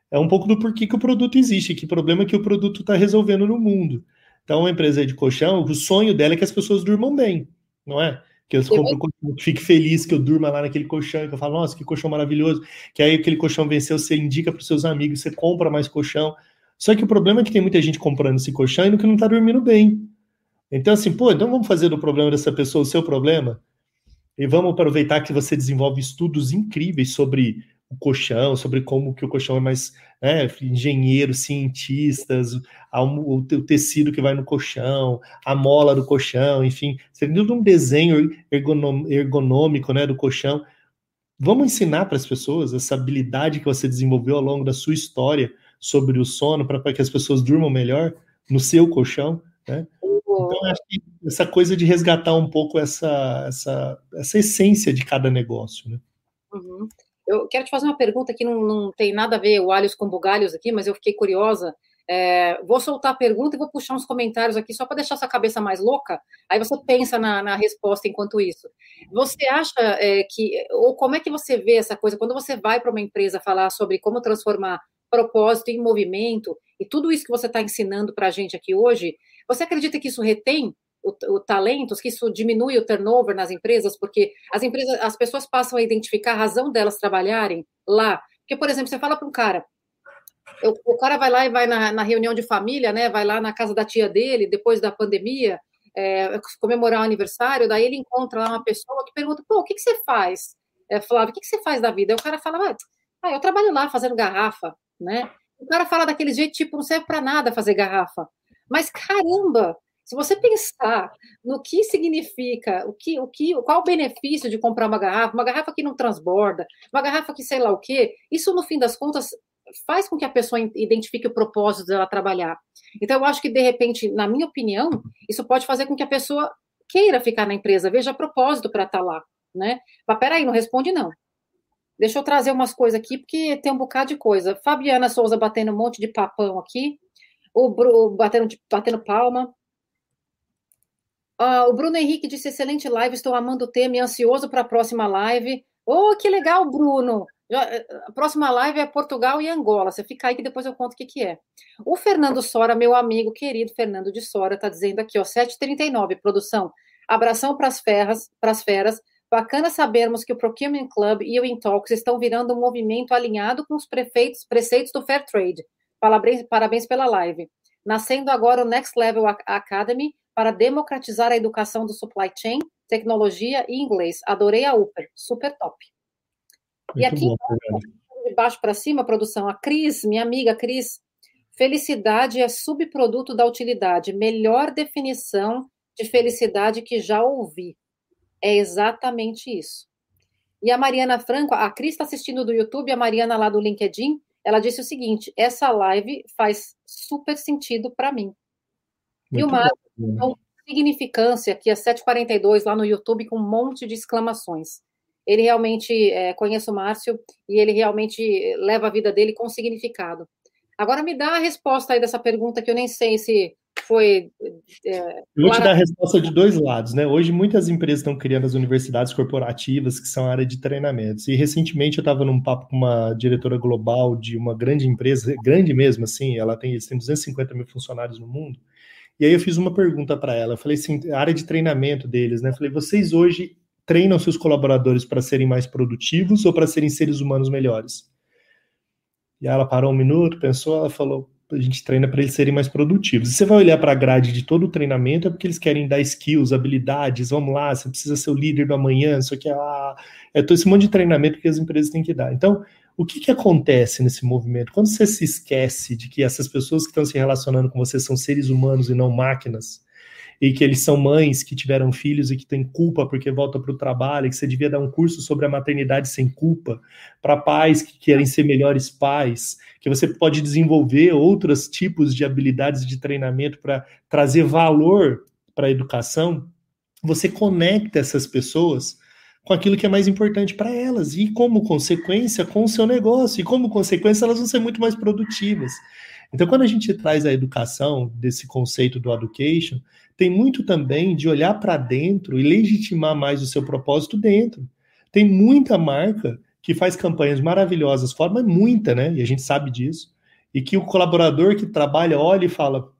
é um pouco do porquê que o produto existe, que problema que o produto está resolvendo no mundo. Então, uma empresa de colchão, o sonho dela é que as pessoas durmam bem, não é? Que eu compro colchão, fique feliz que eu durma lá naquele colchão, que eu falo, nossa, que colchão maravilhoso. Que aí aquele colchão venceu, você indica para os seus amigos, você compra mais colchão. Só que o problema é que tem muita gente comprando esse colchão e que não está dormindo bem. Então, assim, pô, então vamos fazer do problema dessa pessoa o seu problema? E vamos aproveitar que você desenvolve estudos incríveis sobre o colchão, sobre como que o colchão é mais né, engenheiros, cientistas, o, tecido que vai no colchão, a mola do colchão, enfim, tem todo um desenho ergonômico né, do colchão. Vamos ensinar para as pessoas essa habilidade que você desenvolveu ao longo da sua história sobre o sono, para que as pessoas durmam melhor no seu colchão, né? Então, acho que essa coisa de resgatar um pouco essa, essa, essa essência de cada negócio, né? Uhum. Eu quero te fazer uma pergunta que não, não tem nada a ver o alhos com bugalhos aqui, mas eu fiquei curiosa. É, vou soltar a pergunta e vou puxar uns comentários aqui só para deixar sua cabeça mais louca. Aí você pensa na, na resposta enquanto isso. Você acha é, que, ou como é que você vê essa coisa quando você vai para uma empresa falar sobre como transformar propósito em movimento e tudo isso que você está ensinando para a gente aqui hoje? Você acredita que isso retém o, o talentos, que isso diminui o turnover nas empresas, porque as empresas, as pessoas passam a identificar a razão delas trabalharem lá. Porque, por exemplo, você fala para um cara, o, cara vai lá e vai na, na, reunião de família, né? Vai lá na casa da tia dele, depois da pandemia, é, comemorar o aniversário, daí ele encontra lá uma pessoa que pergunta, pô, o que, que você faz? É, Flávio, o que, que você faz da vida? Aí o cara fala, ah, eu trabalho lá fazendo garrafa, né? O cara fala daquele jeito, tipo, não serve para nada fazer garrafa. Mas caramba, se você pensar no que significa, o que, o que, qual o benefício de comprar uma garrafa, uma garrafa que não transborda, uma garrafa que sei lá o quê, isso no fim das contas faz com que a pessoa identifique o propósito dela trabalhar. Então eu acho que de repente, na minha opinião, isso pode fazer com que a pessoa queira ficar na empresa, veja propósito para estar tá lá, né? Mas peraí, não responde não. Deixa eu trazer umas coisas aqui, porque tem um bocado de coisa. Fabiana Souza batendo um monte de papão aqui o Bru, batendo, batendo palma. Ah, o Bruno Henrique disse: excelente live, estou amando o tema e ansioso para a próxima live. Oh, que legal, Bruno! Eh, a próxima live é Portugal e Angola. Você fica aí que depois eu conto o que, que é. O Fernando Sora, meu amigo querido Fernando de Sora, está dizendo aqui, ó, 7h39, produção. Abração para as ferras, para as feras, Bacana sabermos que o Procurement Club e o Intalks estão virando um movimento alinhado com os prefeitos, preceitos do Fair Trade. Parabéns, parabéns pela live. Nascendo agora o Next Level Academy para democratizar a educação do supply chain, tecnologia e inglês. Adorei a Upper, super top. Muito e aqui, bom, de baixo para cima, produção, a Cris, minha amiga Cris, felicidade é subproduto da utilidade. Melhor definição de felicidade que já ouvi. É exatamente isso. E a Mariana Franco, a Cris está assistindo do YouTube, a Mariana lá do LinkedIn, ela disse o seguinte: essa live faz super sentido para mim. Muito e o Márcio, com significância, aqui é 742 lá no YouTube, com um monte de exclamações. Ele realmente é, conhece o Márcio e ele realmente leva a vida dele com significado. Agora me dá a resposta aí dessa pergunta que eu nem sei se foi. É, eu vou te dar a resposta de dois lados, né? Hoje muitas empresas estão criando as universidades corporativas, que são a área de treinamentos. E recentemente eu estava num papo com uma diretora global de uma grande empresa, grande mesmo, assim, ela tem, tem 250 mil funcionários no mundo. E aí eu fiz uma pergunta para ela. Eu falei assim, a área de treinamento deles, né? Eu falei, vocês hoje treinam seus colaboradores para serem mais produtivos ou para serem seres humanos melhores? E ela parou um minuto, pensou, ela falou: a gente treina para eles serem mais produtivos. E você vai olhar para a grade de todo o treinamento, é porque eles querem dar skills, habilidades, vamos lá, você precisa ser o líder do amanhã, isso aqui é, ah, é todo esse monte de treinamento que as empresas têm que dar. Então, o que, que acontece nesse movimento? Quando você se esquece de que essas pessoas que estão se relacionando com você são seres humanos e não máquinas, e que eles são mães que tiveram filhos e que têm culpa porque volta para o trabalho, que você devia dar um curso sobre a maternidade sem culpa, para pais que querem ser melhores pais, que você pode desenvolver outros tipos de habilidades de treinamento para trazer valor para a educação, você conecta essas pessoas com aquilo que é mais importante para elas e, como consequência, com o seu negócio, e como consequência, elas vão ser muito mais produtivas. Então, quando a gente traz a educação desse conceito do education, tem muito também de olhar para dentro e legitimar mais o seu propósito dentro. Tem muita marca que faz campanhas maravilhosas fora, mas muita, né? E a gente sabe disso. E que o colaborador que trabalha olha e fala: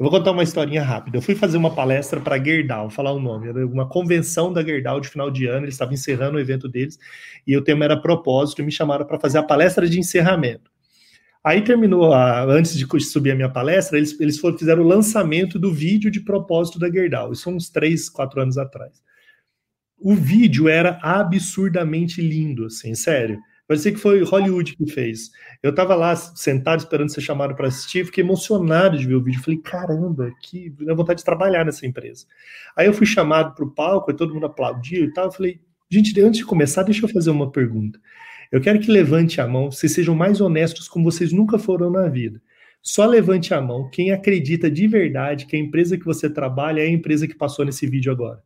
eu vou contar uma historinha rápida. Eu fui fazer uma palestra para a Gerdau, vou falar o nome, era uma convenção da Gerdau de final de ano, eles estavam encerrando o evento deles, e o tema era propósito, e me chamaram para fazer a palestra de encerramento. Aí terminou, a, antes de subir a minha palestra, eles, eles foram, fizeram o lançamento do vídeo de propósito da Gerdau. Isso uns três, quatro anos atrás. O vídeo era absurdamente lindo, assim, sério. Parecia que foi Hollywood que fez. Eu tava lá sentado esperando ser chamado para assistir, fiquei emocionado de ver o vídeo. Falei, caramba, que dá vontade de trabalhar nessa empresa. Aí eu fui chamado para o palco e todo mundo aplaudiu e tal. Eu falei, gente, antes de começar, deixa eu fazer uma pergunta. Eu quero que levante a mão, vocês sejam mais honestos como vocês nunca foram na vida. Só levante a mão quem acredita de verdade que a empresa que você trabalha é a empresa que passou nesse vídeo agora.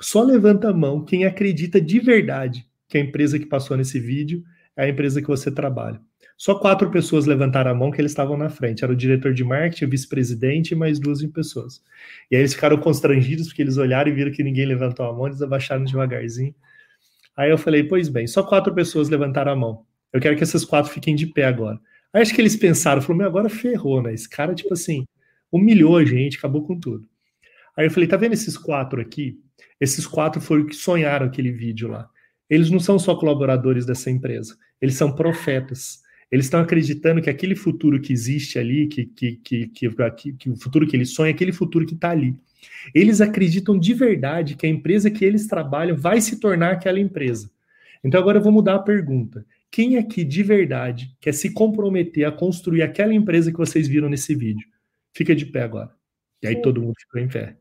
Só levanta a mão quem acredita de verdade que a empresa que passou nesse vídeo é a empresa que você trabalha. Só quatro pessoas levantaram a mão que eles estavam na frente. Era o diretor de marketing, o vice-presidente e mais duas pessoas. E aí eles ficaram constrangidos porque eles olharam e viram que ninguém levantou a mão, eles abaixaram devagarzinho. Aí eu falei, pois bem, só quatro pessoas levantaram a mão. Eu quero que essas quatro fiquem de pé agora. Aí acho que eles pensaram, falaram, meu, agora ferrou, né? Esse cara, tipo assim, humilhou a gente, acabou com tudo. Aí eu falei, tá vendo esses quatro aqui? Esses quatro foram que sonharam aquele vídeo lá. Eles não são só colaboradores dessa empresa, eles são profetas. Eles estão acreditando que aquele futuro que existe ali, que, que, que, que, que o futuro que eles sonham, é aquele futuro que está ali. Eles acreditam de verdade que a empresa que eles trabalham vai se tornar aquela empresa. Então agora eu vou mudar a pergunta. Quem aqui de verdade quer se comprometer a construir aquela empresa que vocês viram nesse vídeo? Fica de pé agora. E aí todo mundo ficou em pé.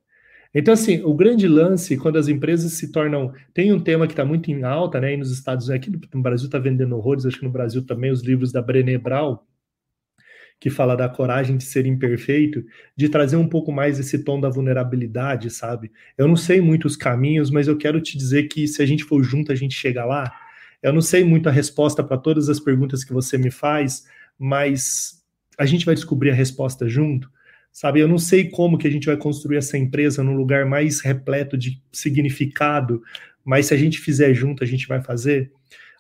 Então, assim, o grande lance, quando as empresas se tornam. Tem um tema que está muito em alta, né? E nos Estados Unidos, aqui no Brasil está vendendo horrores, acho que no Brasil também, os livros da Brené Brown, que fala da coragem de ser imperfeito, de trazer um pouco mais esse tom da vulnerabilidade, sabe? Eu não sei muito os caminhos, mas eu quero te dizer que se a gente for junto, a gente chega lá. Eu não sei muito a resposta para todas as perguntas que você me faz, mas a gente vai descobrir a resposta junto, sabe? Eu não sei como que a gente vai construir essa empresa num lugar mais repleto de significado, mas se a gente fizer junto, a gente vai fazer.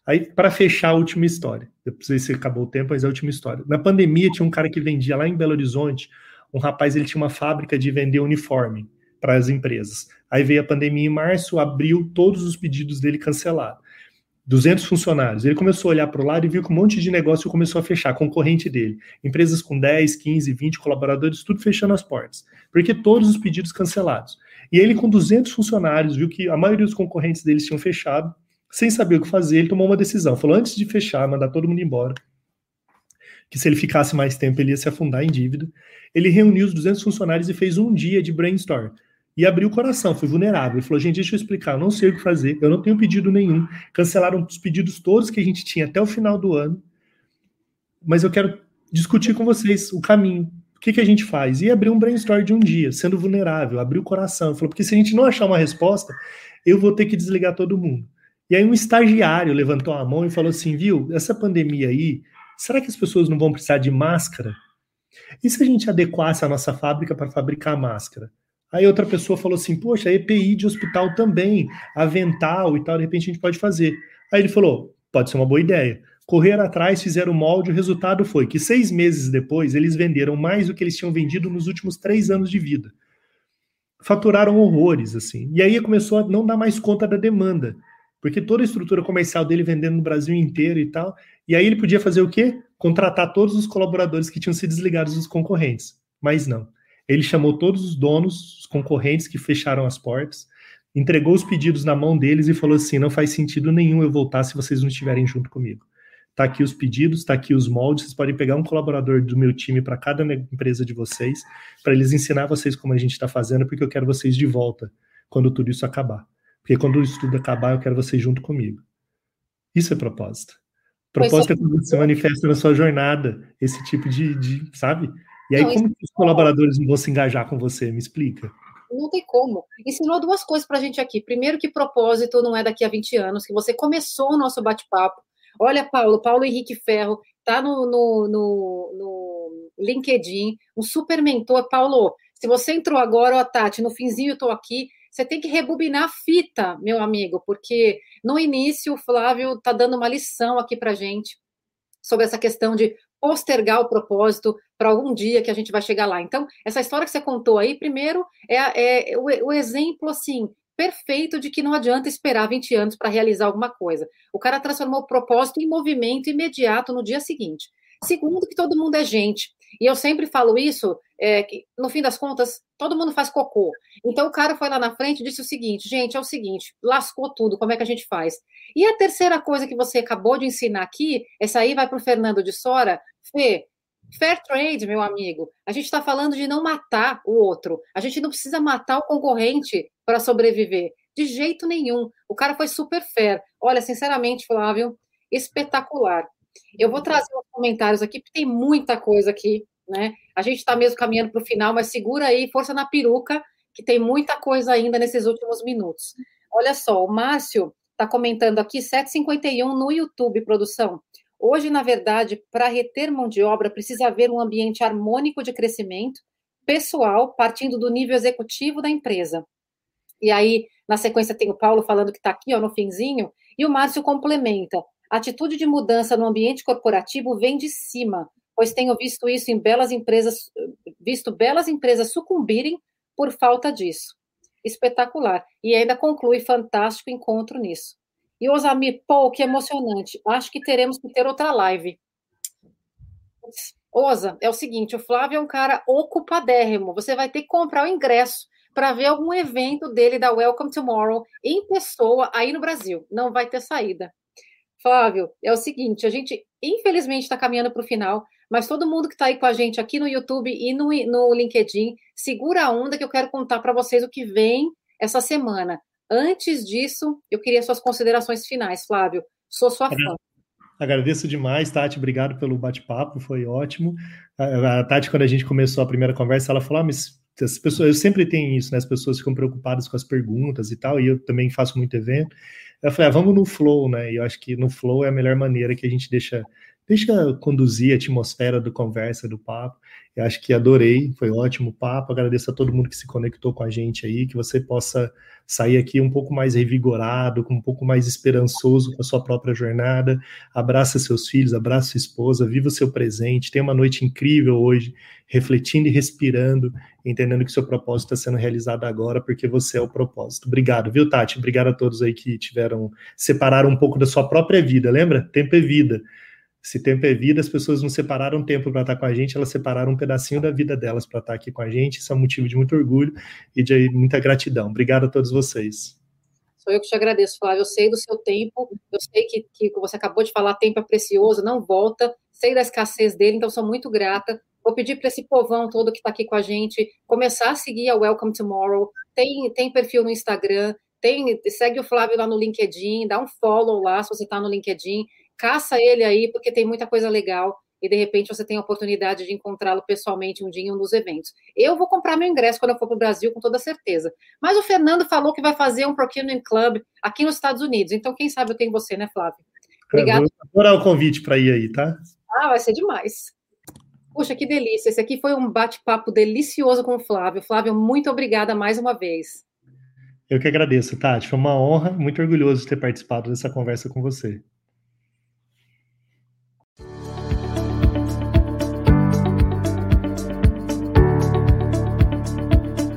Aí, para fechar a última história, eu sei se acabou o tempo, mas é a última história. Na pandemia, tinha um cara que vendia lá em Belo Horizonte, um rapaz, ele tinha uma fábrica de vender uniforme, para as empresas. Aí veio a pandemia em março, abriu todos os pedidos dele cancelados. 200 funcionários. Ele começou a olhar para o lado e viu que um monte de negócio começou a fechar, concorrente dele. Empresas com 10, 15, 20 colaboradores, tudo fechando as portas. Porque todos os pedidos cancelados. E ele, com 200 funcionários, viu que a maioria dos concorrentes deles tinham fechado, sem saber o que fazer, ele tomou uma decisão. Falou, antes de fechar, mandar todo mundo embora, que se ele ficasse mais tempo, ele ia se afundar em dívida. Ele reuniu os 200 funcionários e fez um dia de brainstorm e abriu o coração, foi vulnerável. Ele falou: gente, deixa eu explicar, eu não sei o que fazer, eu não tenho pedido nenhum. Cancelaram os pedidos todos que a gente tinha até o final do ano, mas eu quero discutir com vocês o caminho. O que, que a gente faz? E abriu um brainstorm de um dia, sendo vulnerável, abriu o coração. Falou: porque se a gente não achar uma resposta, eu vou ter que desligar todo mundo. E aí um estagiário levantou a mão e falou assim: viu, essa pandemia aí, será que as pessoas não vão precisar de máscara? E se a gente adequasse a nossa fábrica para fabricar máscara? Aí outra pessoa falou assim: Poxa, EPI de hospital também, avental e tal, de repente a gente pode fazer. Aí ele falou: Pode ser uma boa ideia. Correram atrás, fizeram o molde, o resultado foi que seis meses depois eles venderam mais do que eles tinham vendido nos últimos três anos de vida. Faturaram horrores, assim. E aí começou a não dar mais conta da demanda, porque toda a estrutura comercial dele vendendo no Brasil inteiro e tal. E aí ele podia fazer o quê? Contratar todos os colaboradores que tinham se desligados dos concorrentes. Mas não. Ele chamou todos os donos, os concorrentes que fecharam as portas, entregou os pedidos na mão deles e falou assim: não faz sentido nenhum eu voltar se vocês não estiverem junto comigo. Tá aqui os pedidos, tá aqui os moldes. Vocês podem pegar um colaborador do meu time para cada empresa de vocês, para eles ensinar vocês como a gente está fazendo, porque eu quero vocês de volta quando tudo isso acabar. Porque quando isso tudo acabar, eu quero vocês junto comigo. Isso é propósito. Propósito é quando você manifesta na sua jornada esse tipo de, de sabe? E aí, não, como os colaboradores vão se engajar com você? Me explica. Não tem como. Ensinou duas coisas para a gente aqui. Primeiro, que propósito não é daqui a 20 anos, que você começou o nosso bate-papo. Olha, Paulo, Paulo Henrique Ferro, tá no, no, no, no LinkedIn, um super mentor. Paulo, se você entrou agora, ó, Tati, no finzinho eu tô aqui, você tem que rebobinar a fita, meu amigo, porque no início o Flávio tá dando uma lição aqui para gente sobre essa questão de postergar o propósito para algum dia que a gente vai chegar lá. Então, essa história que você contou aí, primeiro, é, é o, o exemplo, assim, perfeito de que não adianta esperar 20 anos para realizar alguma coisa. O cara transformou o propósito em movimento imediato no dia seguinte. Segundo, que todo mundo é gente. E eu sempre falo isso, é, que no fim das contas, todo mundo faz cocô. Então o cara foi lá na frente e disse o seguinte: gente, é o seguinte, lascou tudo, como é que a gente faz? E a terceira coisa que você acabou de ensinar aqui, essa aí vai para o Fernando de Sora, Fê, Fair trade, meu amigo. A gente está falando de não matar o outro. A gente não precisa matar o concorrente para sobreviver. De jeito nenhum. O cara foi super fair. Olha, sinceramente, Flávio, espetacular. Eu vou trazer os comentários aqui, porque tem muita coisa aqui, né? A gente está mesmo caminhando para o final, mas segura aí, força na peruca, que tem muita coisa ainda nesses últimos minutos. Olha só, o Márcio está comentando aqui, 751 no YouTube, produção. Hoje, na verdade, para reter mão de obra, precisa haver um ambiente harmônico de crescimento pessoal, partindo do nível executivo da empresa. E aí, na sequência, tem o Paulo falando que está aqui ó, no finzinho, e o Márcio complementa. A atitude de mudança no ambiente corporativo vem de cima, pois tenho visto isso em belas empresas, visto belas empresas sucumbirem por falta disso. Espetacular. E ainda conclui fantástico encontro nisso. E Osamir, pô, que emocionante. Acho que teremos que ter outra live. Osa, é o seguinte, o Flávio é um cara ocupadérrimo. Você vai ter que comprar o ingresso para ver algum evento dele da Welcome Tomorrow em pessoa aí no Brasil. Não vai ter saída. Flávio, é o seguinte, a gente infelizmente está caminhando para o final, mas todo mundo que está aí com a gente aqui no YouTube e no, no LinkedIn, segura a onda que eu quero contar para vocês o que vem essa semana. Antes disso, eu queria suas considerações finais, Flávio. Sou sua fã. Agradeço demais, Tati. Obrigado pelo bate-papo, foi ótimo. A, Tati, quando a gente começou a primeira conversa, ela falou: ah, mas as pessoas, eu sempre tenho isso, né? As pessoas ficam preocupadas com as perguntas e tal, e eu também faço muito evento. Eu falei, ah, vamos no flow, né? E eu acho que no flow é a melhor maneira que a gente deixa deixa conduzir a atmosfera do conversa, do papo. Eu acho que adorei, foi um ótimo papo. Agradeço a todo mundo que se conectou com a gente aí, que você possa sair aqui um pouco mais revigorado, com um pouco mais esperançoso com a sua própria jornada. Abraça seus filhos, abraça sua esposa, viva o seu presente. Tenha uma noite incrível hoje, refletindo e respirando, entendendo que seu propósito está sendo realizado agora, porque você é o propósito. Obrigado, viu, Tati? Obrigado a todos aí que tiveram, separaram um pouco da sua própria vida. Lembra? Tempo é vida. Se tempo é vida, as pessoas não separaram tempo para estar com a gente, elas separaram um pedacinho da vida delas para estar aqui com a gente. Isso é um motivo de muito orgulho e de muita gratidão. Obrigado a todos vocês. Sou eu que te agradeço, Flávio. Eu sei do seu tempo, eu sei que, que você acabou de falar, tempo é precioso, não volta, sei da escassez dele, então sou muito grata. Vou pedir para esse povão todo que está aqui com a gente começar a seguir a Welcome Tomorrow. Tem, tem perfil no Instagram, tem, segue o Flávio lá no LinkedIn, dá um follow lá se você está no LinkedIn caça ele aí, porque tem muita coisa legal e de repente você tem a oportunidade de encontrá-lo pessoalmente um dia em um dos eventos. Eu vou comprar meu ingresso quando eu for para o Brasil, com toda certeza. Mas o Fernando falou que vai fazer um Procurement Club aqui nos Estados Unidos, então quem sabe eu tenho você, né, Flávio? Obrigada. Vou adorar o convite para ir aí, tá? Ah, vai ser demais. Puxa, que delícia. Esse aqui foi um bate-papo delicioso com o Flávio. Flávio, muito obrigada mais uma vez. Eu que agradeço, Tati. Foi uma honra, muito orgulhoso de ter participado dessa conversa com você.